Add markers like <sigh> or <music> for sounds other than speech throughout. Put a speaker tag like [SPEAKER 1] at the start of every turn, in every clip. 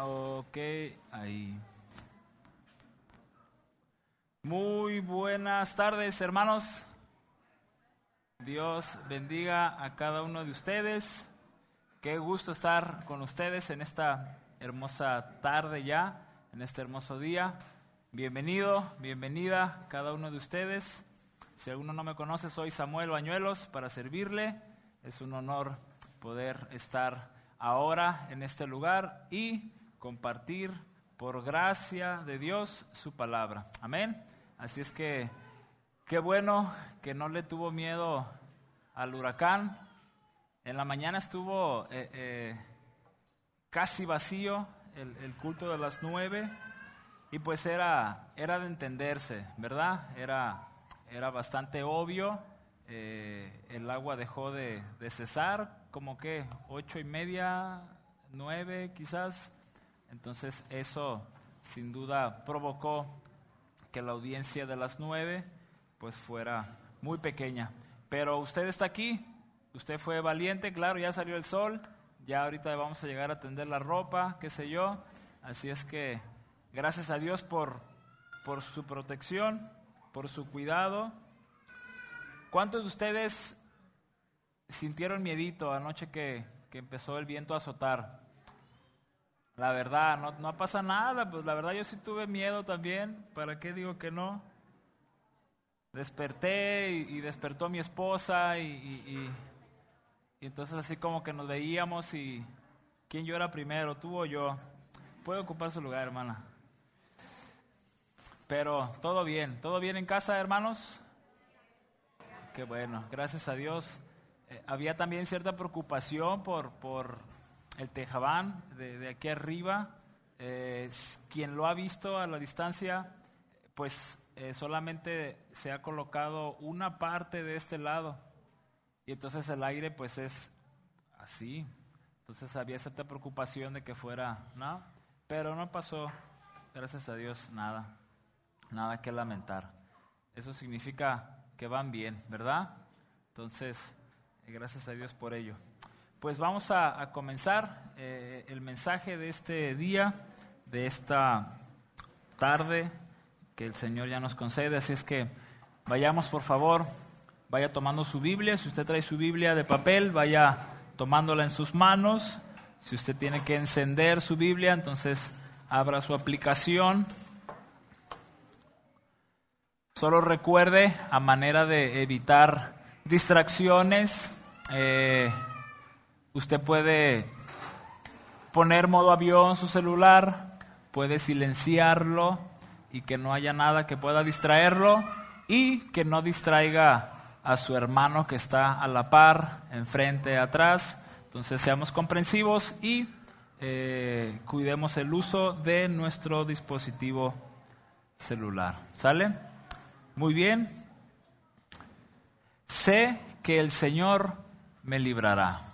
[SPEAKER 1] Ok, ahí. Muy buenas tardes, hermanos. Dios bendiga a cada uno de ustedes. Qué gusto estar con ustedes en esta hermosa tarde ya, en este hermoso día. Bienvenido, bienvenida cada uno de ustedes. Si alguno no me conoce, soy Samuel Bañuelos para servirle. Es un honor poder estar ahora en este lugar y compartir por gracia de Dios su palabra. Amén. Así es que qué bueno que no le tuvo miedo al huracán. En la mañana estuvo eh, eh, casi vacío el, culto de las nueve y pues era, era de entenderse, ¿verdad? Era, era bastante obvio. Eh, el agua dejó de, de cesar, como que ocho y media, nueve quizás. Entonces eso sin duda provocó que la audiencia de las nueve pues fuera muy pequeña. Pero usted está aquí, usted fue valiente, claro, ya salió el sol, ya ahorita vamos a llegar a tender la ropa, qué sé yo. Así es que gracias a Dios por, por su protección, por su cuidado. ¿Cuántos de ustedes sintieron miedito anoche que, que empezó el viento a azotar? La verdad, no, no, pasa nada, pues la verdad yo sí tuve miedo también, ¿para qué digo que no? Desperté y, despertó mi esposa y, entonces así como que nos veíamos y ¿quién llora primero, tú o yo? Puede ocupar su lugar, hermana. Pero todo bien, todo bien en casa, hermanos. Qué bueno, gracias a Dios. Eh, había también cierta preocupación por, por el tejabán de, de aquí arriba. Eh, quien lo ha visto a la distancia, pues eh, solamente se ha colocado una parte de este lado. Y entonces el aire pues es así. Entonces había cierta preocupación de que fuera, ¿no? Pero no pasó, gracias a Dios, nada. Nada que lamentar. Eso significa que van bien, ¿verdad? Entonces, gracias a Dios por ello. Pues vamos a, comenzar eh, el mensaje de este día, de esta tarde que el Señor ya nos concede. Así es que vayamos, por favor, vaya tomando su Biblia. Si usted trae su Biblia de papel, vaya tomándola en sus manos. Si usted tiene que encender su Biblia, entonces abra su aplicación. Solo recuerde, a manera de evitar distracciones, eh, Usted puede poner modo avión su celular, puede silenciarlo y que no haya nada que pueda distraerlo y que no distraiga a su hermano que está a la par, enfrente, atrás. Entonces seamos comprensivos y eh, cuidemos el uso de nuestro dispositivo celular. ¿Sale? Muy bien. Sé que el Señor me librará.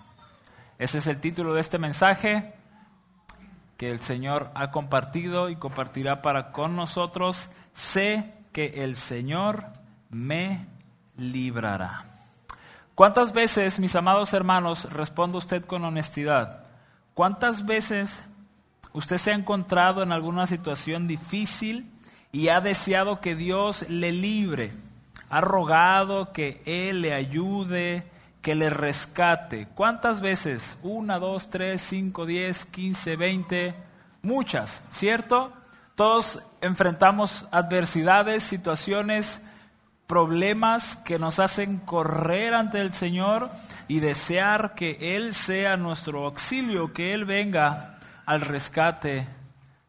[SPEAKER 1] Ese es el título de este mensaje que el Señor ha compartido y compartirá para con nosotros. Sé que el Señor me librará. ¿Cuántas veces, mis amados hermanos, responde usted con honestidad? ¿Cuántas veces usted se ha encontrado en alguna situación difícil y ha deseado que Dios le libre? Ha rogado que Él le ayude, que le rescate. ¿Cuántas veces? Una, dos, tres, cinco, diez, quince, veinte, muchas, ¿cierto? Todos enfrentamos adversidades, situaciones, problemas que nos hacen correr ante el Señor y desear que Él sea nuestro auxilio, que Él venga al rescate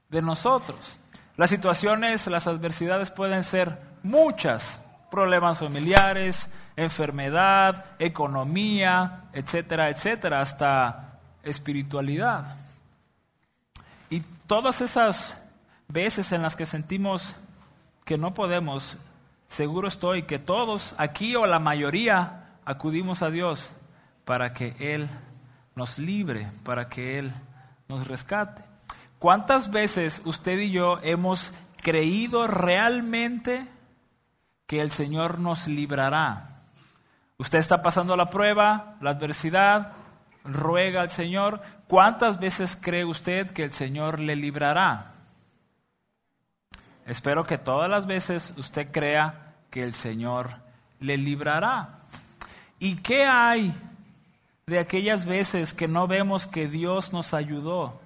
[SPEAKER 1] de nosotros. Las situaciones, las adversidades pueden ser muchas, problemas familiares, enfermedad, economía, etcétera, etcétera, hasta espiritualidad. Y todas esas veces en las que sentimos que no podemos, seguro estoy que todos aquí o la mayoría acudimos a Dios para que Él nos libre, para que Él nos rescate. ¿Cuántas veces usted y yo hemos creído realmente que el Señor nos librará? Usted está pasando la prueba, la adversidad, ruega al Señor, ¿cuántas veces cree usted que el Señor le librará? Espero que todas las veces usted crea que el Señor le librará. ¿Y qué hay de aquellas veces que no vemos que Dios nos ayudó?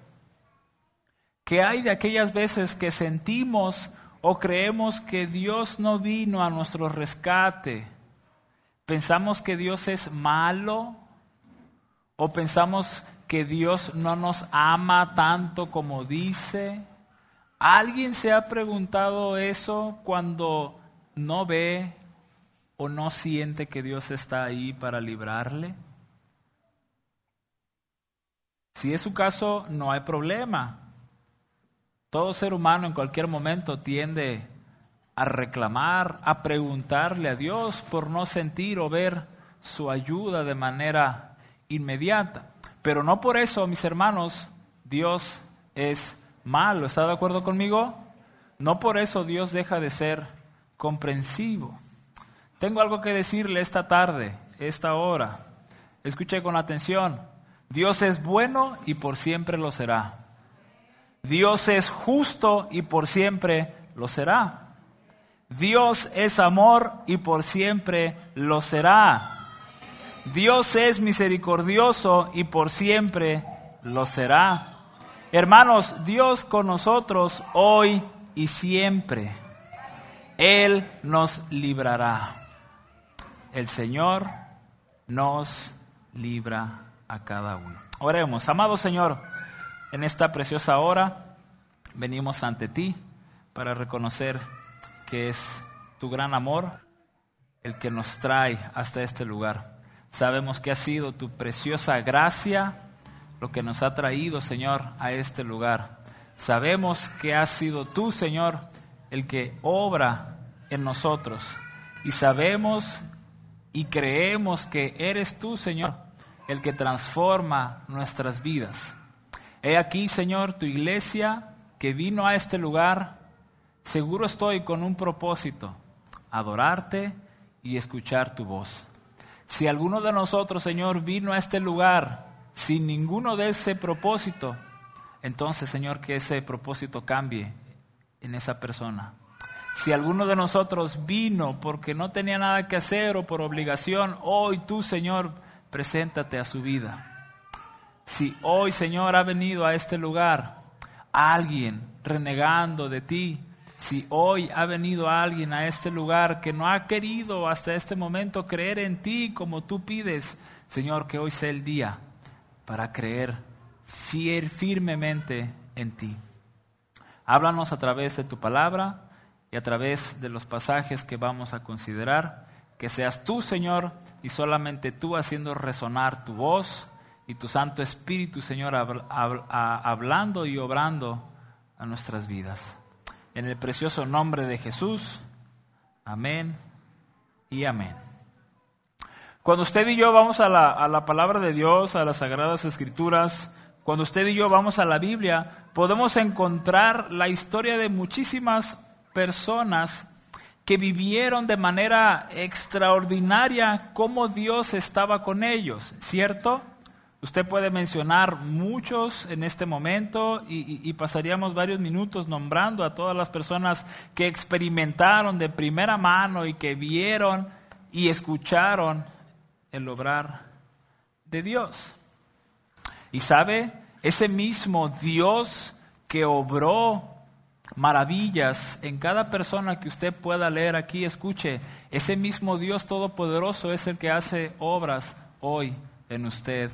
[SPEAKER 1] ¿Qué hay de aquellas veces que sentimos o creemos que Dios no vino a nuestro rescate? ¿Pensamos que Dios es malo? ¿O pensamos que Dios no nos ama tanto como dice? ¿Alguien se ha preguntado eso cuando no ve o no siente que Dios está ahí para librarle? Si es su caso, no hay problema. Todo ser humano en cualquier momento tiende a reclamar, a preguntarle a Dios por no sentir o ver su ayuda de manera inmediata. Pero no por eso, mis hermanos, Dios es malo. ¿Está de acuerdo conmigo? No por eso Dios deja de ser comprensivo. Tengo algo que decirle esta tarde, esta hora. Escuche con atención. Dios es bueno y por siempre lo será. Dios es justo y por siempre lo será. Dios es amor y por siempre lo será. Dios es misericordioso y por siempre lo será. Hermanos, Dios con nosotros hoy y siempre. Él nos librará. El Señor nos libra a cada uno. Oremos, amado Señor, en esta preciosa hora venimos ante ti para reconocer que es tu gran amor el que nos trae hasta este lugar. Sabemos que ha sido tu preciosa gracia lo que nos ha traído, Señor, a este lugar. Sabemos que has sido tú, Señor, el que obra en nosotros. Y sabemos y creemos que eres tú, Señor, el que transforma nuestras vidas. He aquí, Señor, tu iglesia que vino a este lugar, seguro estoy con un propósito, adorarte y escuchar tu voz. Si alguno de nosotros, Señor, vino a este lugar sin ninguno de ese propósito, entonces, Señor, que ese propósito cambie en esa persona. Si alguno de nosotros vino porque no tenía nada que hacer o por obligación, hoy tú, Señor, preséntate a su vida. Si hoy, Señor, ha venido a este lugar alguien renegando de ti, si hoy ha venido alguien a este lugar que no ha querido hasta este momento creer en ti como tú pides, Señor, que hoy sea el día para creer fiel, firmemente en ti. Háblanos a través de tu palabra y a través de los pasajes que vamos a considerar. Que seas tú, Señor, y solamente tú haciendo resonar tu voz y tu Santo Espíritu, Señor, hablando y obrando a nuestras vidas. En el precioso nombre de Jesús. Amén y amén. Cuando usted y yo vamos a la, palabra de Dios, a las sagradas escrituras, cuando usted y yo vamos a la Biblia, podemos encontrar la historia de muchísimas personas que vivieron de manera extraordinaria cómo Dios estaba con ellos, ¿cierto? Usted puede mencionar muchos en este momento y, pasaríamos varios minutos nombrando a todas las personas que experimentaron de primera mano y que vieron y escucharon el obrar de Dios. Y sabe, ese mismo Dios que obró maravillas en cada persona que usted pueda leer aquí, escuche, ese mismo Dios todopoderoso es el que hace obras hoy en usted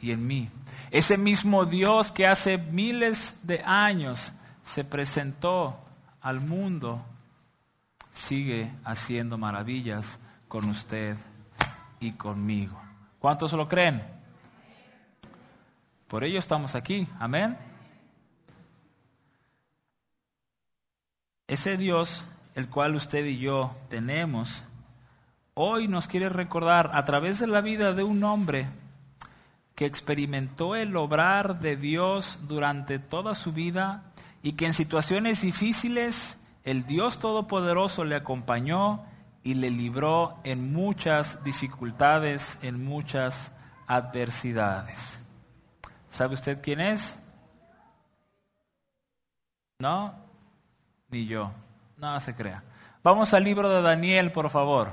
[SPEAKER 1] y en mí. Ese mismo Dios que hace miles de años se presentó al mundo, sigue haciendo maravillas con usted y conmigo. ¿Cuántos lo creen? Por ello estamos aquí. Amén. Ese Dios, el cual usted y yo tenemos, hoy nos quiere recordar a través de la vida de un hombre que experimentó el obrar de Dios durante toda su vida y que en situaciones difíciles el Dios Todopoderoso le acompañó y le libró en muchas dificultades, en muchas adversidades. ¿Sabe usted quién es? ¿No? Ni yo. No se crea. Vamos al libro de Daniel, por favor.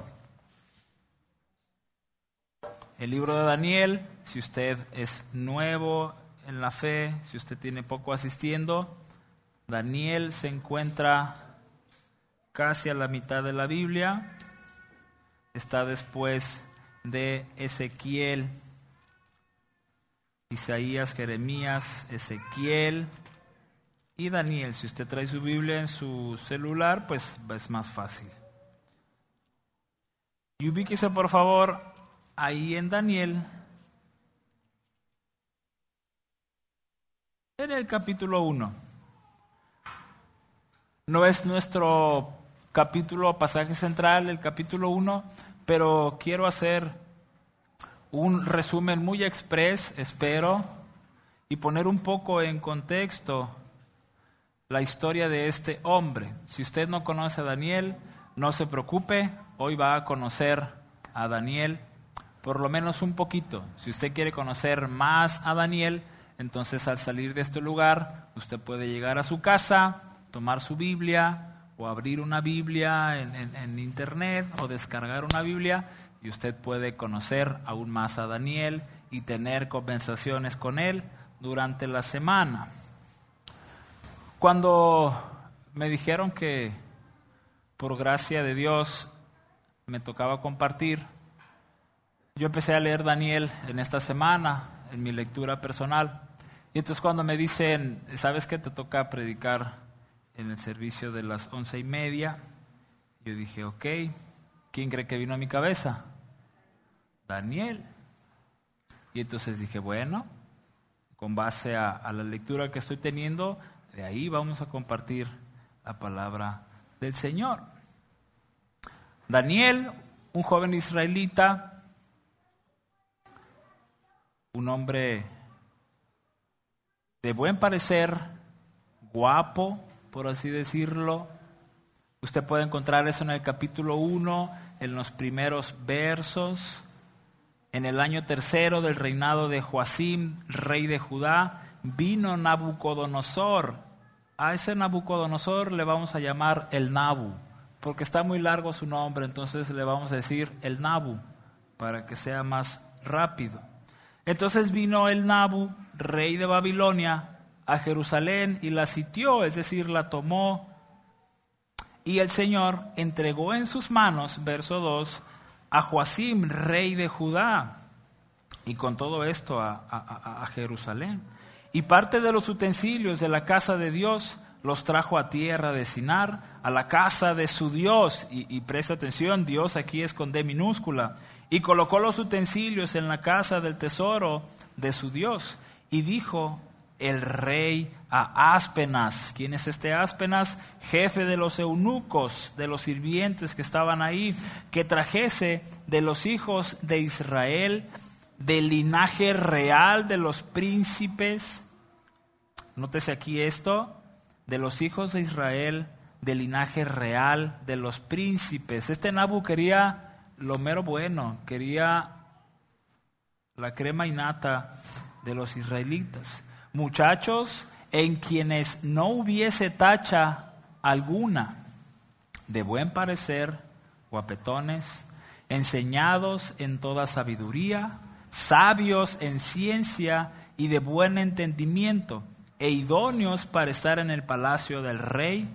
[SPEAKER 1] El libro de Daniel, si usted es nuevo en la fe, si usted tiene poco asistiendo, Daniel se encuentra casi a la mitad de la Biblia, está después de Ezequiel, Isaías, Jeremías, Ezequiel y Daniel. Si usted trae su Biblia en su celular, pues es más fácil. Y ubíquese por favor ahí en Daniel, en el capítulo 1. No es nuestro capítulo, pasaje central, el capítulo 1, pero quiero hacer un resumen muy express, espero, y poner un poco en contexto la historia de este hombre. Si usted no conoce a Daniel, no se preocupe, hoy va a conocer a Daniel por lo menos un poquito. Si usted quiere conocer más a Daniel, entonces al salir de este lugar, usted puede llegar a su casa, tomar su Biblia o abrir una Biblia en, internet o descargar una Biblia y usted puede conocer aún más a Daniel y tener conversaciones con él durante la semana. Cuando me dijeron que por gracia de Dios me tocaba compartir, yo empecé a leer Daniel en esta semana, en mi lectura personal. Y entonces cuando me dicen, ¿sabes qué te toca predicar en el servicio de las once y media? Yo dije, ok, ¿quién cree que vino a mi cabeza? Daniel. Y entonces dije, bueno, con base a, a la lectura que estoy teniendo, de ahí vamos a compartir la palabra del Señor. Daniel, un joven israelita, un hombre de buen parecer, guapo, por así decirlo. Usted puede encontrar eso en el capítulo 1, en los primeros versos. En el año tercero del reinado de Joacim, rey de Judá, vino Nabucodonosor. A ese Nabucodonosor le vamos a llamar el Nabu, porque está muy largo su nombre, entonces le vamos a decir el Nabu, para que sea más rápido. Entonces vino el Nabu, rey de Babilonia, a Jerusalén y la sitió, es decir, la tomó. Y el Señor entregó en sus manos, verso 2, a Joacim, rey de Judá, y con todo esto a, Jerusalén. Y parte de los utensilios de la casa de Dios los trajo a tierra de Sinar, a la casa de su Dios. Y, y presta atención, Dios aquí es con D minúscula y colocó los utensilios en la casa del tesoro de su Dios. Y dijo el rey a Aspenas, ¿quién es este Aspenas? Jefe de los eunucos, de los sirvientes que estaban ahí, que trajese de los hijos de Israel, del linaje real de los príncipes. Nótese aquí esto, de los hijos de Israel, del linaje real de los príncipes. Este Nabu quería lo mero bueno, quería la crema innata de los israelitas. Muchachos en quienes no hubiese tacha alguna, de buen parecer, guapetones, enseñados en toda sabiduría, sabios en ciencia y de buen entendimiento, e idóneos para estar en el palacio del rey,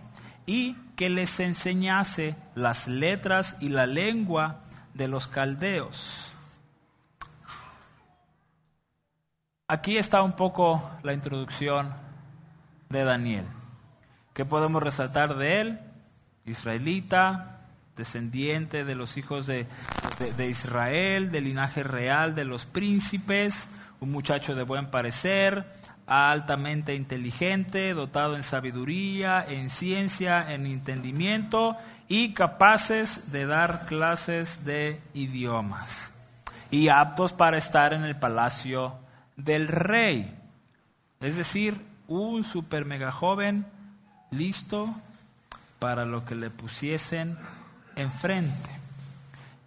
[SPEAKER 1] y que les enseñase las letras y la lengua de los caldeos. Aquí está un poco la introducción de Daniel. ¿Qué podemos resaltar de él? Israelita, descendiente de los hijos de, de, Israel, del linaje real de los príncipes, un muchacho de buen parecer, altamente inteligente, dotado en sabiduría, en ciencia, en entendimiento y capaces de dar clases de idiomas y aptos para estar en el palacio del rey. Es decir, un super mega joven listo para lo que le pusiesen enfrente.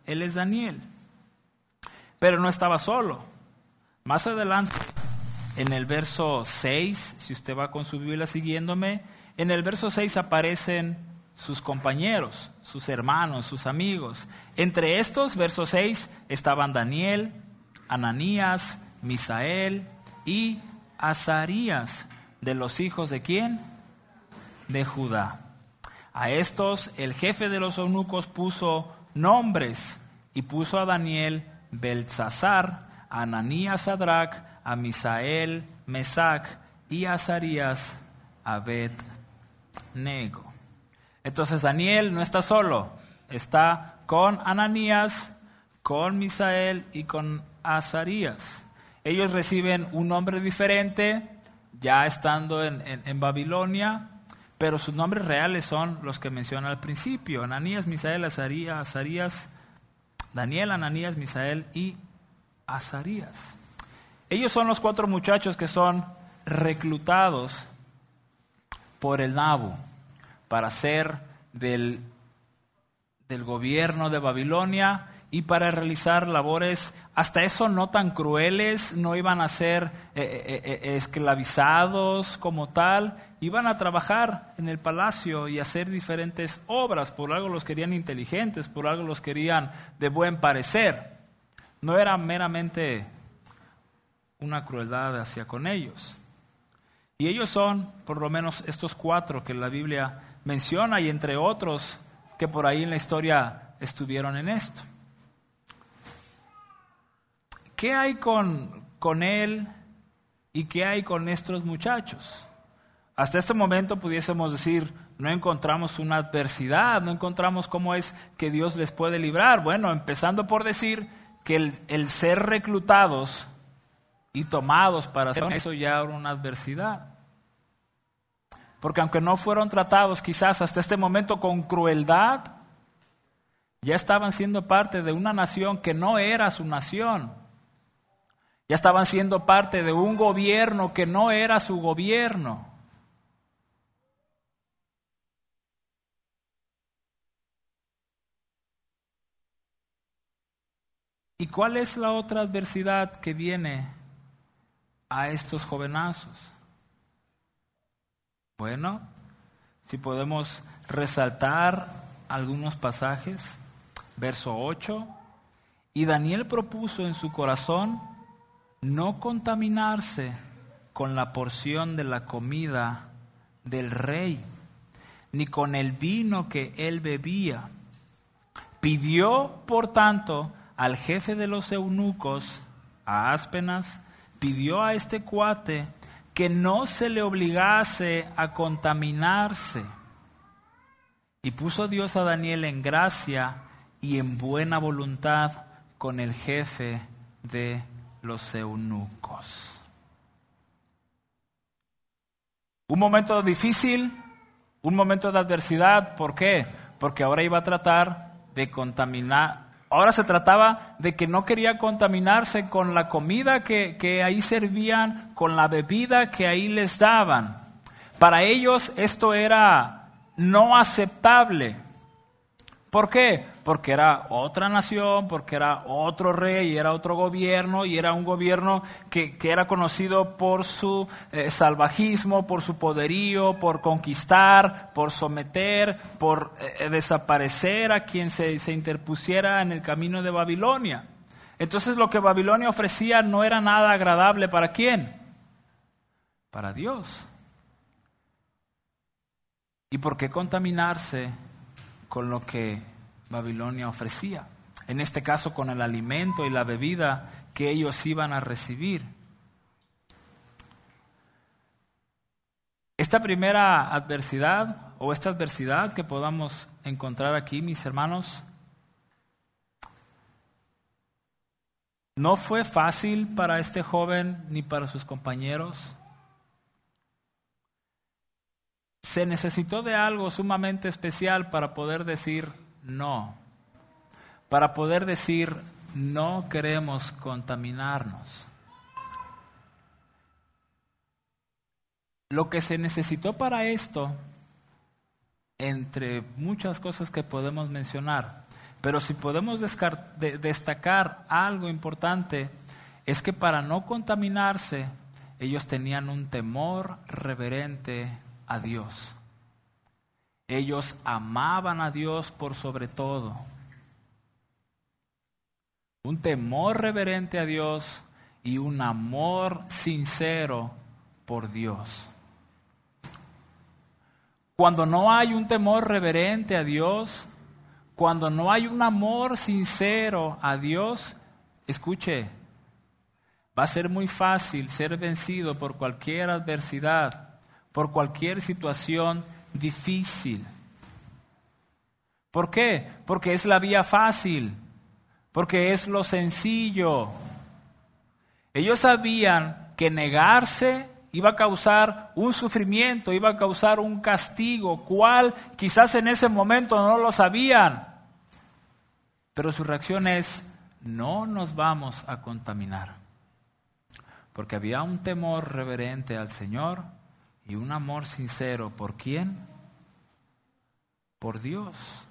[SPEAKER 1] Él es Daniel. Pero no estaba solo. Más adelante, en el verso 6, si usted va con su Biblia siguiéndome, en el verso 6 aparecen sus compañeros, sus hermanos, sus amigos. Entre estos, verso 6, estaban Daniel, Ananías, Misael y Azarías, de los hijos de quién? De Judá. A estos el jefe de los eunucos puso nombres y puso a Daniel Beltzazar, a Ananías Sadrach, a Misael Mesac y a Azarías Abed Nego. Entonces Daniel no está solo, está con Ananías, con Misael y con Azarías. Ellos reciben un nombre diferente ya estando en, Babilonia, pero sus nombres reales son los que menciona al principio, Ananías, Misael, Azarías, Azarías, Daniel, Ananías, Misael y Azarías. Ellos son los cuatro muchachos que son reclutados por el Nabu para ser del, del gobierno de Babilonia y para realizar labores hasta eso no tan crueles, no iban a ser eh, eh, eh, esclavizados como tal, iban a trabajar en el palacio y hacer diferentes obras, por algo los querían inteligentes, por algo los querían de buen parecer. No era meramente una crueldad hacia con ellos. Y ellos son por lo menos estos cuatro que la Biblia menciona y entre otros que por ahí en la historia estuvieron en esto. ¿Qué hay con, con él y qué hay con estos muchachos? Hasta este momento pudiésemos decir, no encontramos una adversidad, no encontramos cómo es que Dios les puede librar. Bueno, empezando por decir que el, el ser reclutados y tomados para hacer eso ya era una adversidad. Porque aunque no fueron tratados quizás hasta este momento con crueldad, ya estaban siendo parte de una nación que no era su nación. Ya estaban siendo parte de un gobierno que no era su gobierno. ¿Y cuál es la otra adversidad que viene a estos jovenazos? Bueno, si podemos resaltar algunos pasajes, verso 8, y Daniel propuso en su corazón no contaminarse con la porción de la comida del rey, ni con el vino que él bebía. Pidió, por tanto, al jefe de los eunucos, a Áspenas, pidió a este cuate que no se le obligase a contaminarse. Y puso Dios a Daniel en gracia y en buena voluntad con el jefe de los eunucos. Un momento difícil, un momento de adversidad, ¿por qué? Porque ahora iba a tratar de contaminar, ahora se trataba de que no quería contaminarse con la comida que, que ahí servían, con la bebida que ahí les daban. Para ellos esto era no aceptable. ¿Por qué? Porque era otra nación, porque era otro rey, era otro gobierno, y era un gobierno que, era conocido por su eh, salvajismo, por su poderío, por conquistar, por someter, por eh, desaparecer a quien se interpusiera en el camino de Babilonia. Entonces lo que Babilonia ofrecía no era nada agradable para quién? Para Dios. ¿Y por qué contaminarse con lo que Babilonia ofrecía. En este caso con el alimento y la bebida que ellos iban a recibir. Esta primera adversidad o esta adversidad que podamos encontrar aquí, mis hermanos, no fue fácil para este joven ni para sus compañeros. Se necesitó de algo sumamente especial para poder decir no, para poder decir no queremos contaminarnos. Lo que se necesitó para esto, entre muchas cosas que podemos mencionar, pero si podemos destacar algo importante, es que para no contaminarse, ellos tenían un temor reverente a Dios. Ellos amaban a Dios por sobre todo. Un temor reverente a Dios y un amor sincero por Dios. Cuando no hay un temor reverente a Dios, cuando no hay un amor sincero a Dios, escuche, va a ser muy fácil ser vencido por cualquier adversidad, por cualquier situación difícil. ¿Por qué? Porque es la vía fácil, porque es lo sencillo. Ellos sabían que negarse iba a causar un sufrimiento, iba a causar un castigo, cual quizás en ese momento no lo sabían. Pero su reacción es, no nos vamos a contaminar. Porque había un temor reverente al Señor y un amor sincero. ¿Por quién? Por Dios.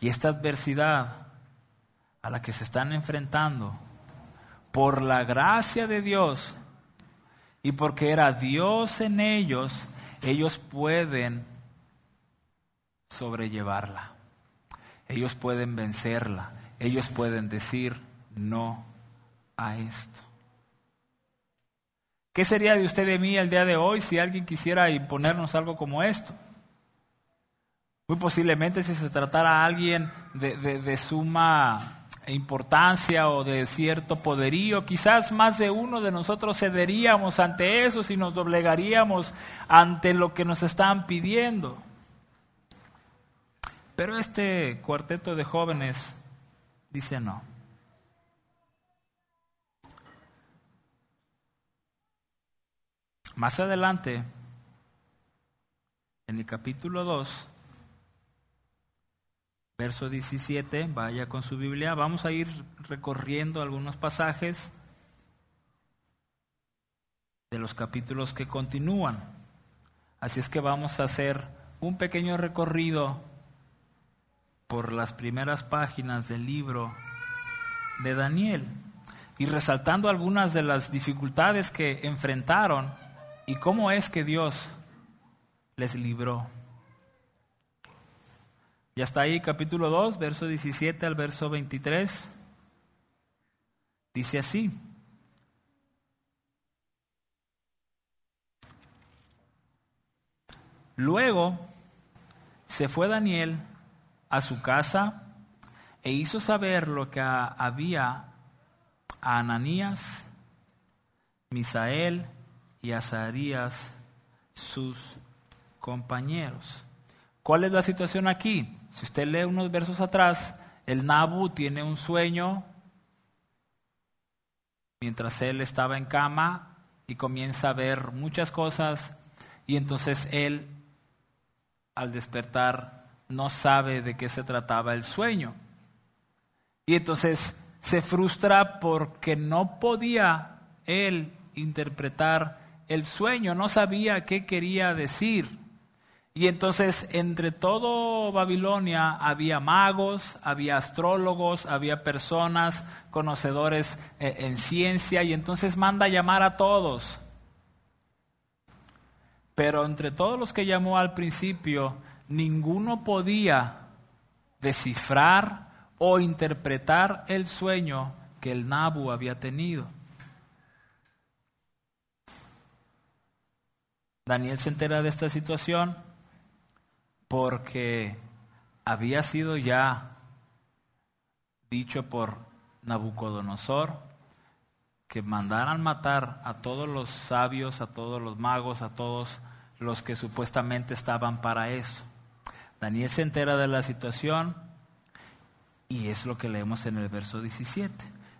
[SPEAKER 1] Y esta adversidad a la que se están enfrentando, por la gracia de Dios, y porque era Dios en ellos, ellos pueden sobrellevarla. Ellos pueden vencerla. Ellos pueden decir no a esto. ¿Qué sería de usted y de mí el día de hoy si alguien quisiera imponernos algo como esto? Muy posiblemente si se tratara a alguien de, suma importancia o de cierto poderío. Quizás más de uno de nosotros cederíamos ante eso si nos doblegaríamos ante lo que nos están pidiendo. Pero este cuarteto de jóvenes dice no. Más adelante, en el capítulo 2, verso 17, vaya con su Biblia, vamos a ir recorriendo algunos pasajes de los capítulos que continúan. Así es que vamos a hacer un pequeño recorrido por las primeras páginas del libro de Daniel y resaltando algunas de las dificultades que enfrentaron y cómo es que Dios les libró. Ya está ahí capítulo 2, verso 17 al verso 23. Dice así. Luego se fue Daniel a su casa e hizo saber lo que había a Ananías, Misael y Azarías, sus compañeros. ¿Cuál es la situación aquí? Si usted lee unos versos atrás, el Nabu tiene un sueño mientras él estaba en cama y comienza a ver muchas cosas y entonces él al despertar no sabe de qué se trataba el sueño. Y entonces se frustra porque no podía él interpretar el sueño, no sabía qué quería decir. Y entonces entre todo Babilonia había magos, había astrólogos, había personas conocedores eh, en ciencia y entonces manda llamar a todos. Pero entre todos los que llamó al principio, ninguno podía descifrar o interpretar el sueño que el Nabu había tenido. Daniel se entera de esta situación porque había sido ya dicho por Nabucodonosor que mandaran matar a todos los sabios, a todos los magos, a todos los que supuestamente estaban para eso. Daniel se entera de la situación y es lo que leemos en el verso 17.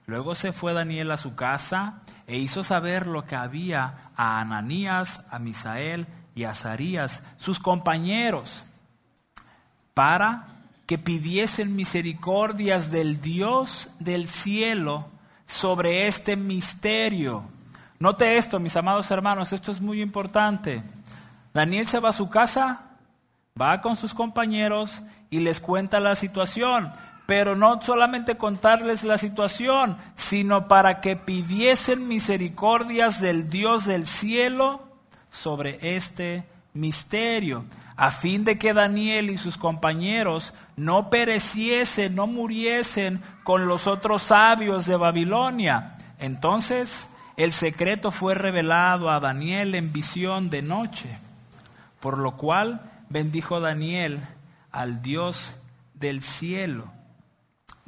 [SPEAKER 1] Luego se fue Daniel a su casa e hizo saber lo que había a Ananías, a Misael y a Azarías, sus compañeros para que pidiesen misericordias del Dios del cielo sobre este misterio. Note esto, mis amados hermanos, esto es muy importante. Daniel se va a su casa, va con sus compañeros y les cuenta la situación, pero no solamente contarles la situación, sino para que pidiesen misericordias del Dios del cielo sobre este misterio, a fin de que Daniel y sus compañeros no pereciesen, no muriesen con los otros sabios de Babilonia. Entonces el secreto fue revelado a Daniel en visión de noche, por lo cual bendijo Daniel al Dios del cielo.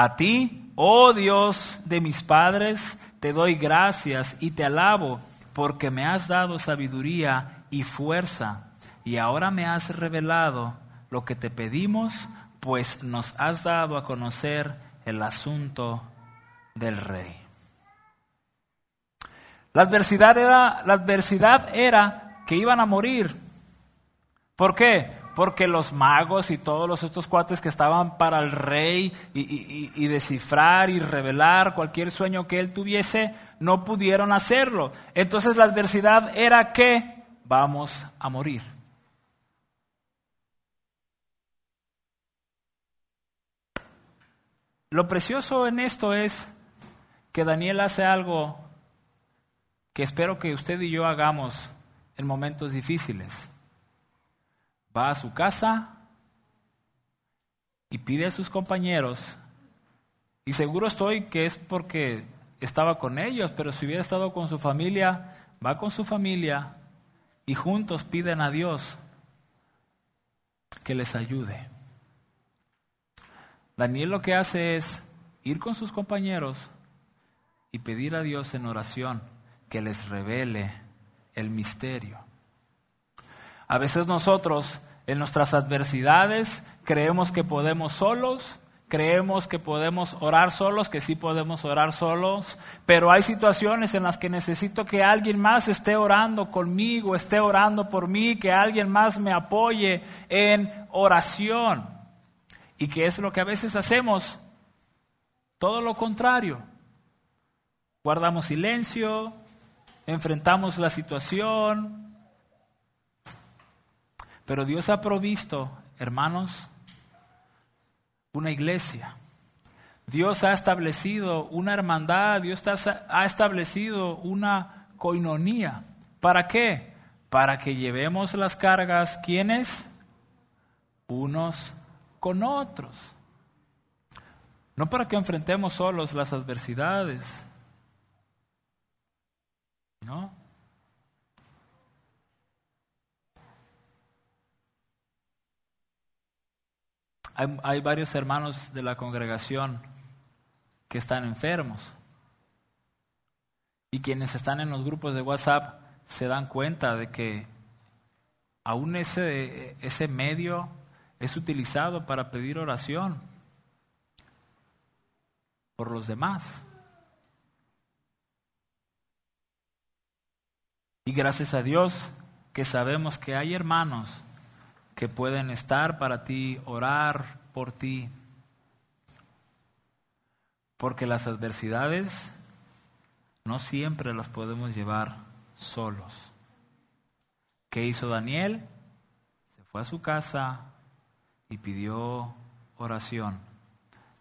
[SPEAKER 1] A ti, oh Dios de mis padres, te doy gracias y te alabo porque me has dado sabiduría y fuerza, y ahora me has revelado lo que te pedimos, pues nos has dado a conocer el asunto del rey. La adversidad era, la adversidad era que iban a morir. ¿Por qué? Porque los magos y todos los estos cuates que estaban para el rey y, y descifrar y revelar cualquier sueño que él tuviese, no pudieron hacerlo. Entonces la adversidad era que vamos a morir. Lo precioso en esto es que Daniel hace algo que espero que usted y yo hagamos en momentos difíciles. Va a su casa y pide a sus compañeros, y seguro estoy que es porque estaba con ellos, pero si hubiera estado con su familia, va con su familia y juntos piden a Dios que les ayude. Daniel lo que hace es ir con sus compañeros y pedir a Dios en oración que les revele el misterio. A veces nosotros en nuestras adversidades creemos que podemos solos Creemos que podemos orar solos, que sí podemos orar solos, pero hay situaciones en las que necesito que alguien más esté orando conmigo, esté orando por mí, que alguien más me apoye en oración. ¿Y qué es lo que a veces hacemos? Todo lo contrario. Guardamos silencio, enfrentamos la situación, pero Dios ha provisto, hermanos, una iglesia. Dios ha establecido una hermandad, Dios ha establecido una coinonía. ¿Para qué? Para que llevemos las cargas, ¿quiénes? Unos con otros. No para que enfrentemos solos las adversidades. ¿No? Hay, varios hermanos de la congregación que están enfermos. Y quienes están en los grupos de WhatsApp se dan cuenta de que aún ese, ese medio es utilizado para pedir oración por los demás. Y gracias a Dios que sabemos que hay hermanos que pueden estar para ti, orar por ti. Porque las adversidades no siempre las podemos llevar solos. ¿Qué hizo Daniel? Se fue a su casa y pidió oración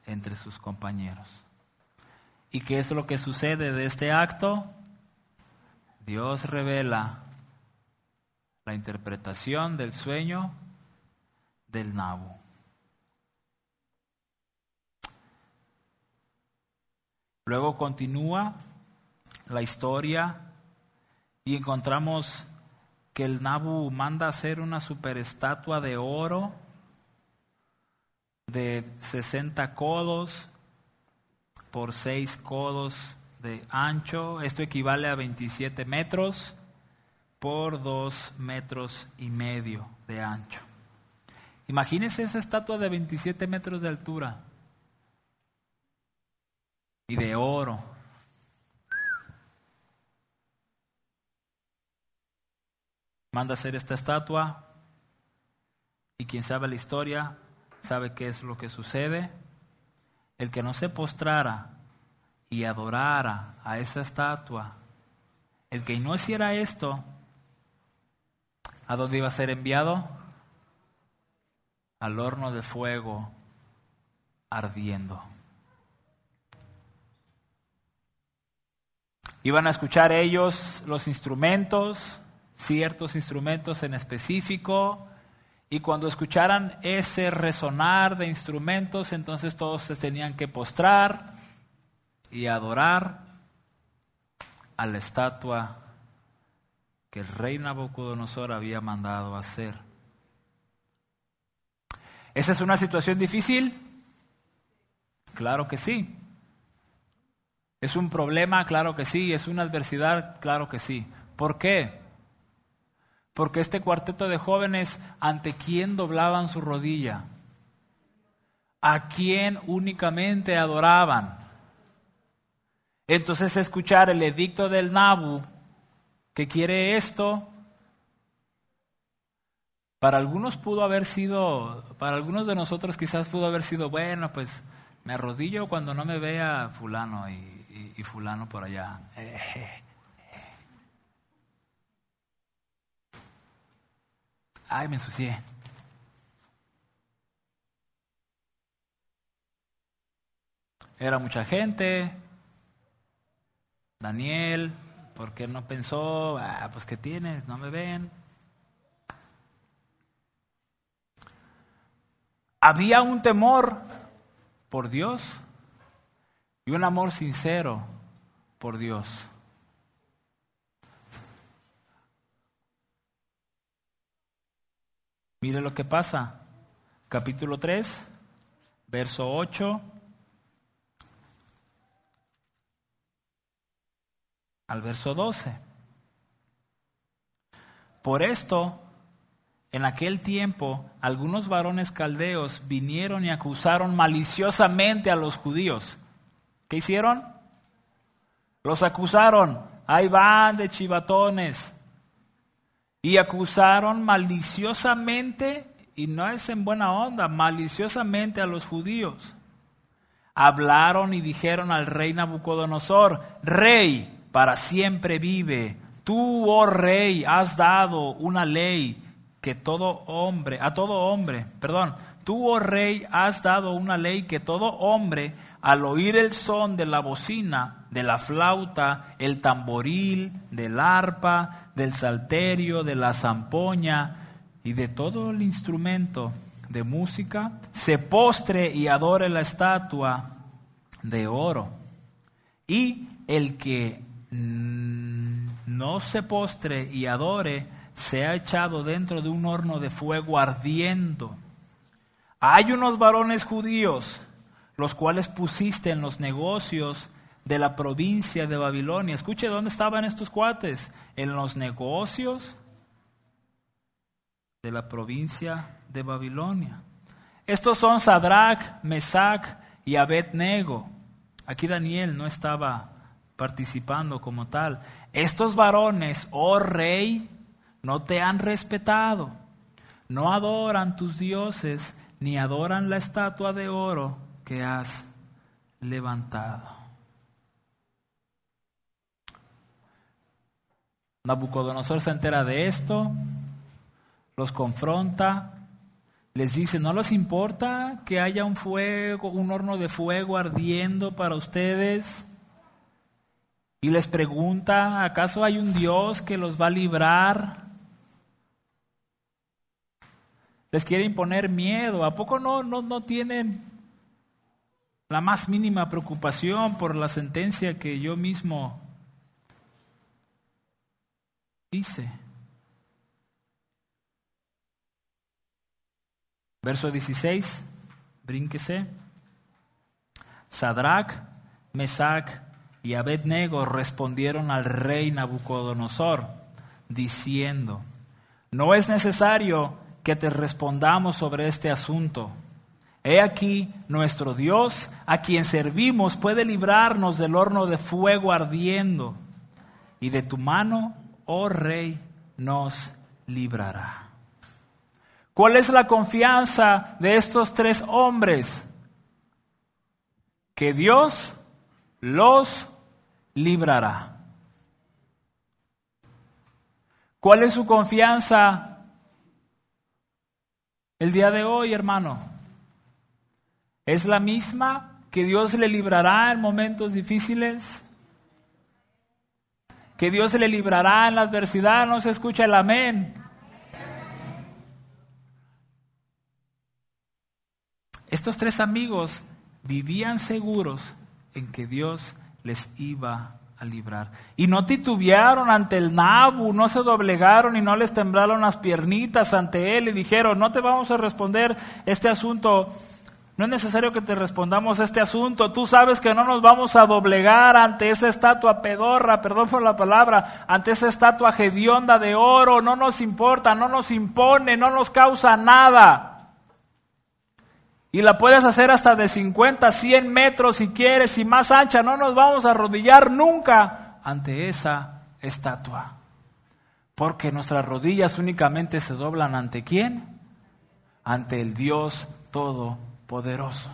[SPEAKER 1] entre sus compañeros. ¿Y qué es lo que sucede de este acto? Dios revela la interpretación del sueño del nabo. Luego continúa la historia y encontramos que el Nabu manda hacer una superestatua de oro de 60 codos por 6 codos de ancho. Esto equivale a 27 metros por 2 metros y medio de ancho. Imagínense esa estatua de 27 metros de altura. y de oro. Manda hacer esta estatua y quien sabe la historia sabe qué es lo que sucede. El que no se postrara y adorara a esa estatua, el que no hiciera esto, ¿a dónde iba a ser enviado? Al horno de fuego ardiendo. Iban a escuchar ellos los instrumentos, ciertos instrumentos en específico, y cuando escucharan ese resonar de instrumentos, entonces todos se tenían que postrar y adorar a la estatua que el rey Nabucodonosor había mandado hacer. ¿Esa es una situación difícil? Claro que sí. ¿Es un problema? Claro que sí. ¿Es una adversidad? Claro que sí. ¿Por qué? Porque este cuarteto de jóvenes, ¿ante quién doblaban su rodilla? ¿A quién únicamente adoraban? Entonces escuchar el edicto del Nabu que quiere esto, para algunos pudo haber sido, para algunos de nosotros quizás pudo haber sido, bueno, pues me arrodillo cuando no me vea fulano y, fulano por allá. <laughs> Ay, me ensucié. Era mucha gente. Daniel, ¿por qué no pensó? Ah, pues ¿qué tienes? No me ven. Había un temor por Dios y un amor sincero por Dios. Mire lo que pasa. Capítulo 3, verso 8 al verso 12. Por esto, en aquel tiempo, algunos varones caldeos vinieron y acusaron maliciosamente a los judíos. ¿Qué hicieron? Los acusaron. Ahí van de chivatones y acusaron maliciosamente, y no es en buena onda, maliciosamente a los judíos. Hablaron y dijeron al rey Nabucodonosor, Rey, para siempre vive. Tú, oh rey, has dado una ley que todo hombre, a todo hombre, perdón, tú, oh rey, has dado una ley que todo hombre, al oír el son de la bocina, de la flauta, el tamboril, del arpa, del salterio, de la zampoña y de todo el instrumento de música, se postre y adore la estatua de oro. Y el que no se postre y adore, se ha echado dentro de un horno de fuego ardiendo. Hay unos varones judíos, los cuales pusiste en los negocios de la provincia de Babilonia. Escuche dónde estaban estos cuates. En los negocios de la provincia de Babilonia. Estos son Sadrach, Mesach y Abednego. Aquí Daniel no estaba participando como tal. Estos varones, oh rey, no te han respetado, no adoran tus dioses, ni adoran la estatua de oro que has levantado. Nabucodonosor se entera de esto, los confronta, les dice, ¿no les importa que haya un fuego, un horno de fuego ardiendo para ustedes? Y les pregunta, ¿acaso hay un Dios que los va a librar? Les quiere imponer miedo. ¿A poco no, no, no tienen la más mínima preocupación por la sentencia que yo mismo hice? Verso 16, brínquese. Sadrach, Mesach y Abednego respondieron al rey Nabucodonosor, diciendo, no es necesario que te respondamos sobre este asunto. He aquí, nuestro Dios, a quien servimos, puede librarnos del horno de fuego ardiendo, y de tu mano, oh Rey, nos librará. ¿Cuál es la confianza de estos tres hombres? Que Dios los librará. ¿Cuál es su confianza el día de hoy, hermano? ¿Es la misma que Dios le librará en momentos difíciles? ¿Que Dios le librará en la adversidad? No se escucha el amén. Estos tres amigos vivían seguros en que Dios les iba a librar. Y no titubearon ante el Nabu, no se doblegaron y no les temblaron las piernitas ante él y dijeron, no te vamos a responder este asunto no es necesario que te respondamos este asunto. Tú sabes que no nos vamos a doblegar ante esa estatua pedorra, perdón por la palabra, ante esa estatua hedionda de oro. No nos importa, no nos impone, no nos causa nada. Y la puedes hacer hasta de 50, 100 metros si quieres y más ancha. No nos vamos a arrodillar nunca ante esa estatua. Porque nuestras rodillas únicamente se doblan ante quién? Ante el Dios todo poderoso.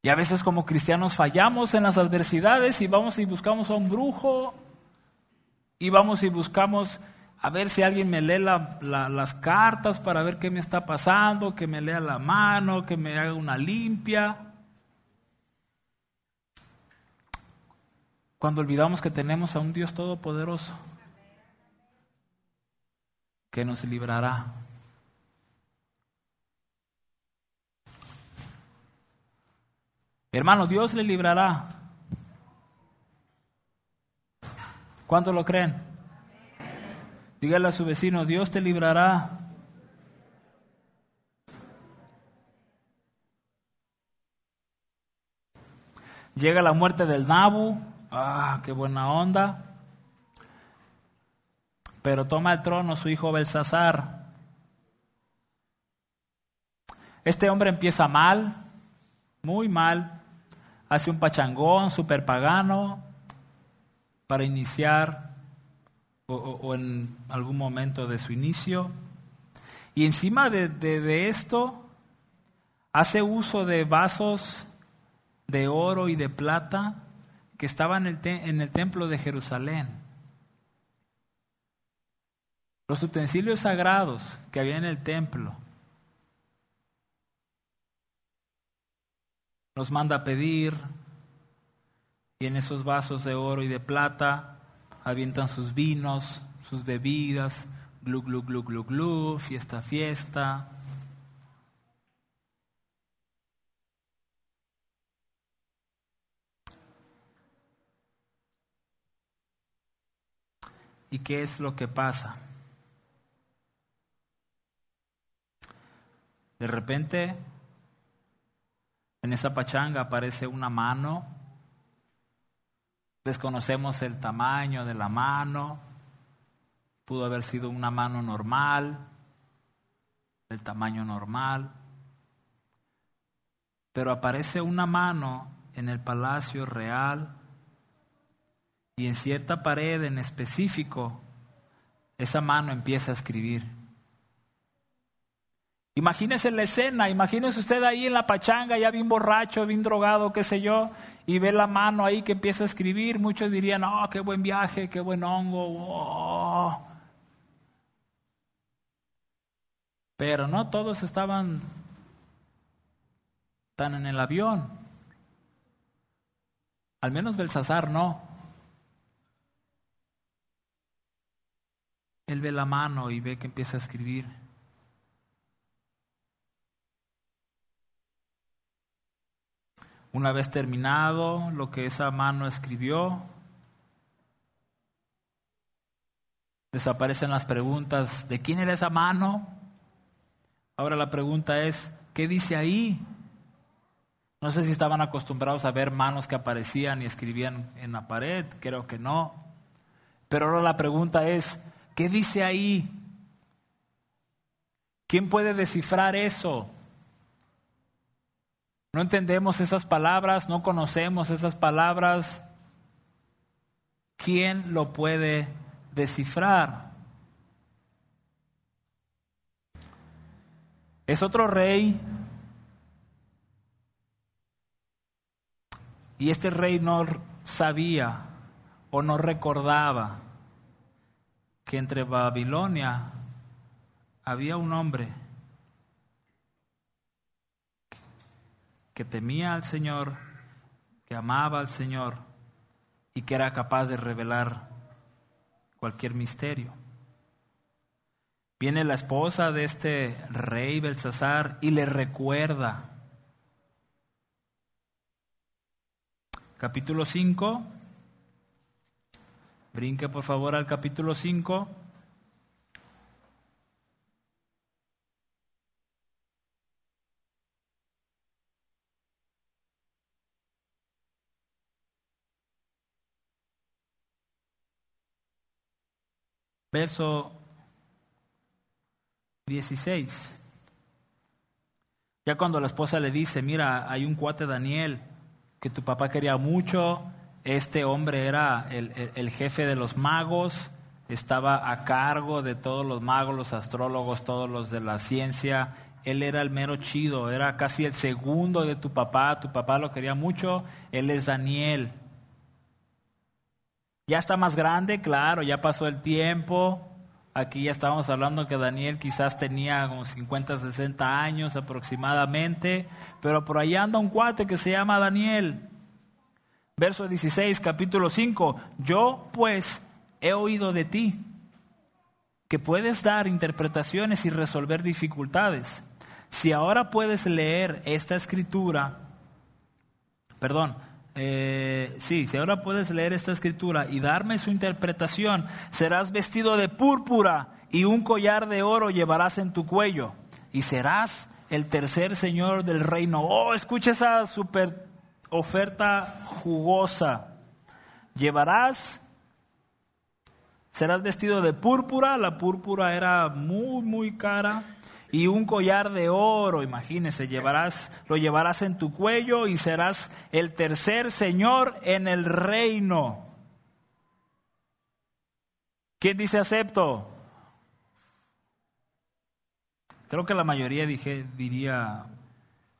[SPEAKER 1] Y a veces como cristianos fallamos en las adversidades y vamos y buscamos a un brujo y vamos y buscamos a ver si alguien me lee las cartas para ver qué me está pasando, que me lea la mano, que me haga una limpia. Cuando olvidamos que tenemos a un Dios todopoderoso que nos librará. Hermano, Dios le librará. ¿Cuánto lo creen? Dígale a su vecino, Dios te librará. Llega la muerte del Nabu. Ah, qué buena onda. Pero toma el trono su hijo Belsasar. Este hombre empieza mal, muy mal. Hace un pachangón super pagano para iniciar o, en algún momento de su inicio. Y encima de, esto, hace uso de vasos de oro y de plata que estaban en el templo de Jerusalén. Los utensilios sagrados que había en el templo nos manda a pedir y en esos vasos de oro y de plata avientan sus vinos, sus bebidas, glu, glu, glu, glu, glu, fiesta, fiesta. ¿Y qué es lo que pasa? De repente, en esa pachanga aparece una mano. Desconocemos el tamaño de la mano. Pudo haber sido una mano normal, del tamaño normal. Pero aparece una mano en el palacio real y en cierta pared en específico, esa mano empieza a escribir. Imagínese la escena, imagínese usted ahí en la pachanga, ya bien borracho, bien drogado, qué sé yo, y ve la mano ahí que empieza a escribir. Muchos dirían, oh, qué buen viaje, qué buen hongo. Pero no todos estaban tan en el avión. Al menos Belsasar no. Él ve la mano y ve que empieza a escribir. Una vez terminado lo que esa mano escribió, desaparecen las preguntas de quién era esa mano. Ahora la pregunta es, ¿qué dice ahí? No sé si estaban acostumbrados a ver manos que aparecían y escribían en la pared, creo que no. Pero ahora la pregunta es, ¿qué dice ahí? ¿Quién puede descifrar eso? No entendemos esas palabras, no conocemos esas palabras. ¿Quién lo puede descifrar? Es otro rey. Y este rey no sabía o no recordaba que entre Babilonia había un hombre que temía al Señor, que amaba al Señor y que era capaz de revelar cualquier misterio. Viene la esposa de este rey Belsasar y le recuerda. Capítulo 5. Brinque por favor al capítulo 5. Verso 16. Ya cuando la esposa le dice, mira, hay un cuate Daniel que tu papá quería mucho, este hombre era el, el, jefe de los magos, estaba a cargo de todos los magos, los astrólogos, todos los de la ciencia, él era el mero chido, era casi el segundo de tu papá, tu papá lo quería mucho, él es Daniel. Ya está más grande, claro, ya pasó el tiempo, Aquí ya estábamos hablando que Daniel quizás tenía como 50, 60 años aproximadamente, pero por ahí anda un cuate que se llama Daniel. Verso 16, capítulo 5. Yo pues he oído de ti que puedes dar interpretaciones y resolver dificultades. Si ahora puedes leer esta escritura, perdón, eh, sí, si ahora puedes leer esta escritura y darme su interpretación, serás vestido de púrpura y un collar de oro llevarás en tu cuello y serás el tercer señor del reino. Oh, escucha esa super oferta jugosa. Llevarás, serás vestido de púrpura, la púrpura era muy, muy cara y un collar de oro, imagínese, llevarás, lo llevarás en tu cuello y serás el tercer señor en el reino. ¿Quién dice acepto? Creo que la mayoría diría,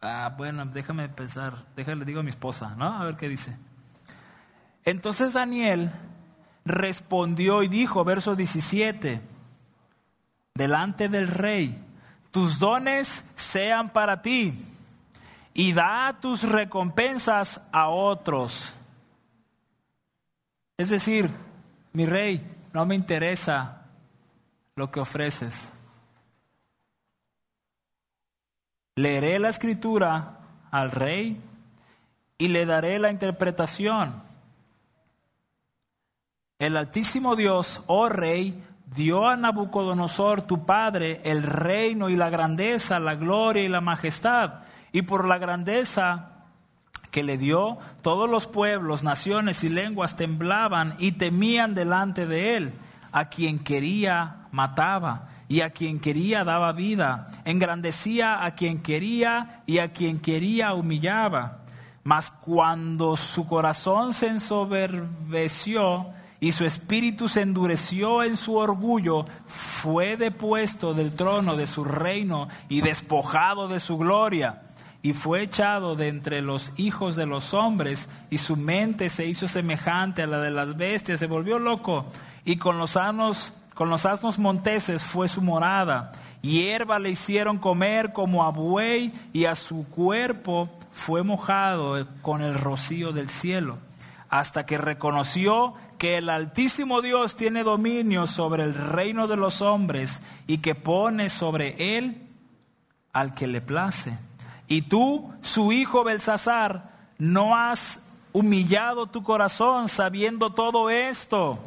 [SPEAKER 1] ah, bueno, déjame pensar, déjale, digo a mi esposa, ¿no? A ver qué dice. Entonces Daniel respondió y dijo, verso 17, delante del rey, tus dones sean para ti y da tus recompensas a otros. Es decir, mi rey, no me interesa lo que ofreces. Leeré la escritura al rey y le daré la interpretación. El Altísimo Dios, oh rey, dio a Nabucodonosor, tu padre, el reino y la grandeza, la gloria y la majestad. Y por la grandeza que le dio, todos los pueblos, naciones y lenguas temblaban y temían delante de él. A quien quería mataba y a quien quería daba vida. Engrandecía a quien quería y a quien quería humillaba. Mas cuando su corazón se ensoberbeció, y su espíritu se endureció en su orgullo, fue depuesto del trono de su reino y despojado de su gloria, y fue echado de entre los hijos de los hombres, y su mente se hizo semejante a la de las bestias, se volvió loco, y con los asnos, con los asnos monteses fue su morada, hierba le hicieron comer como a buey, y a su cuerpo fue mojado con el rocío del cielo, hasta que reconoció que el Altísimo Dios tiene dominio sobre el reino de los hombres y que pone sobre él al que le place. Y tú, su hijo Belsasar, no has humillado tu corazón sabiendo todo esto,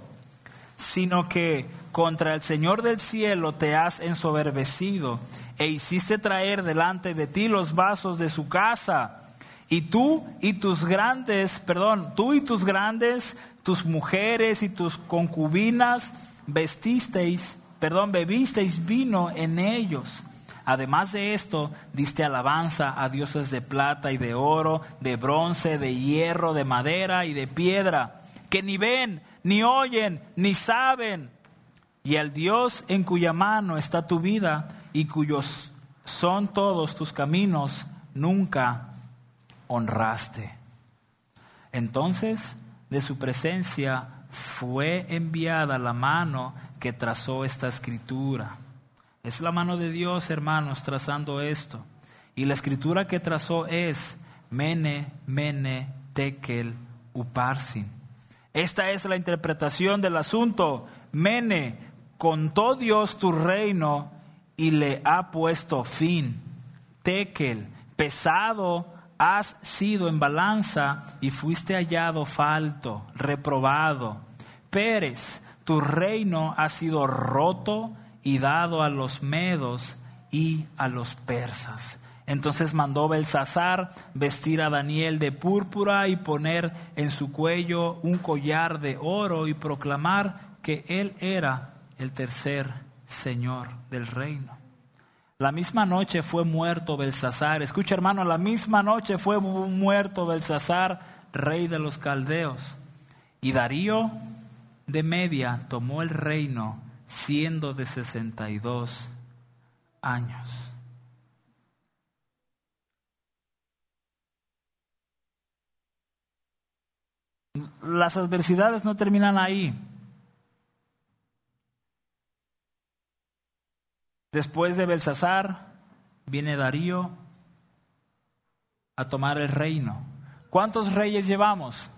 [SPEAKER 1] sino que contra el Señor del cielo te has ensoberbecido e hiciste traer delante de ti los vasos de su casa. Y tú y tus grandes, perdón, tú y tus grandes tus mujeres y tus concubinas vestisteis, perdón, bebisteis vino en ellos. Además de esto, diste alabanza a dioses de plata y de oro, de bronce, de hierro, de madera y de piedra, que ni ven, ni oyen, ni saben. Y al Dios en cuya mano está tu vida y cuyos son todos tus caminos, nunca honraste. Entonces, de su presencia fue enviada la mano que trazó esta escritura. Es la mano de Dios, hermanos, trazando esto. Y la escritura que trazó es Mene, Mene, Tekel, Uparsin. Esta es la interpretación del asunto. Mene, contó Dios tu reino y le ha puesto fin. Tekel, pesado has sido en balanza y fuiste hallado falto, reprobado. Pérez, tu reino ha sido roto y dado a los medos y a los persas. Entonces mandó Belsasar vestir a Daniel de púrpura y poner en su cuello un collar de oro y proclamar que él era el tercer señor del reino. La misma noche fue muerto Belsasar. Escucha hermano, la misma noche fue muerto Belsasar, rey de los caldeos. Y Darío de Media tomó el reino siendo de 62 años. Las adversidades no terminan ahí. Después de Belsasar viene Darío a tomar el reino. ¿Cuántos reyes llevamos?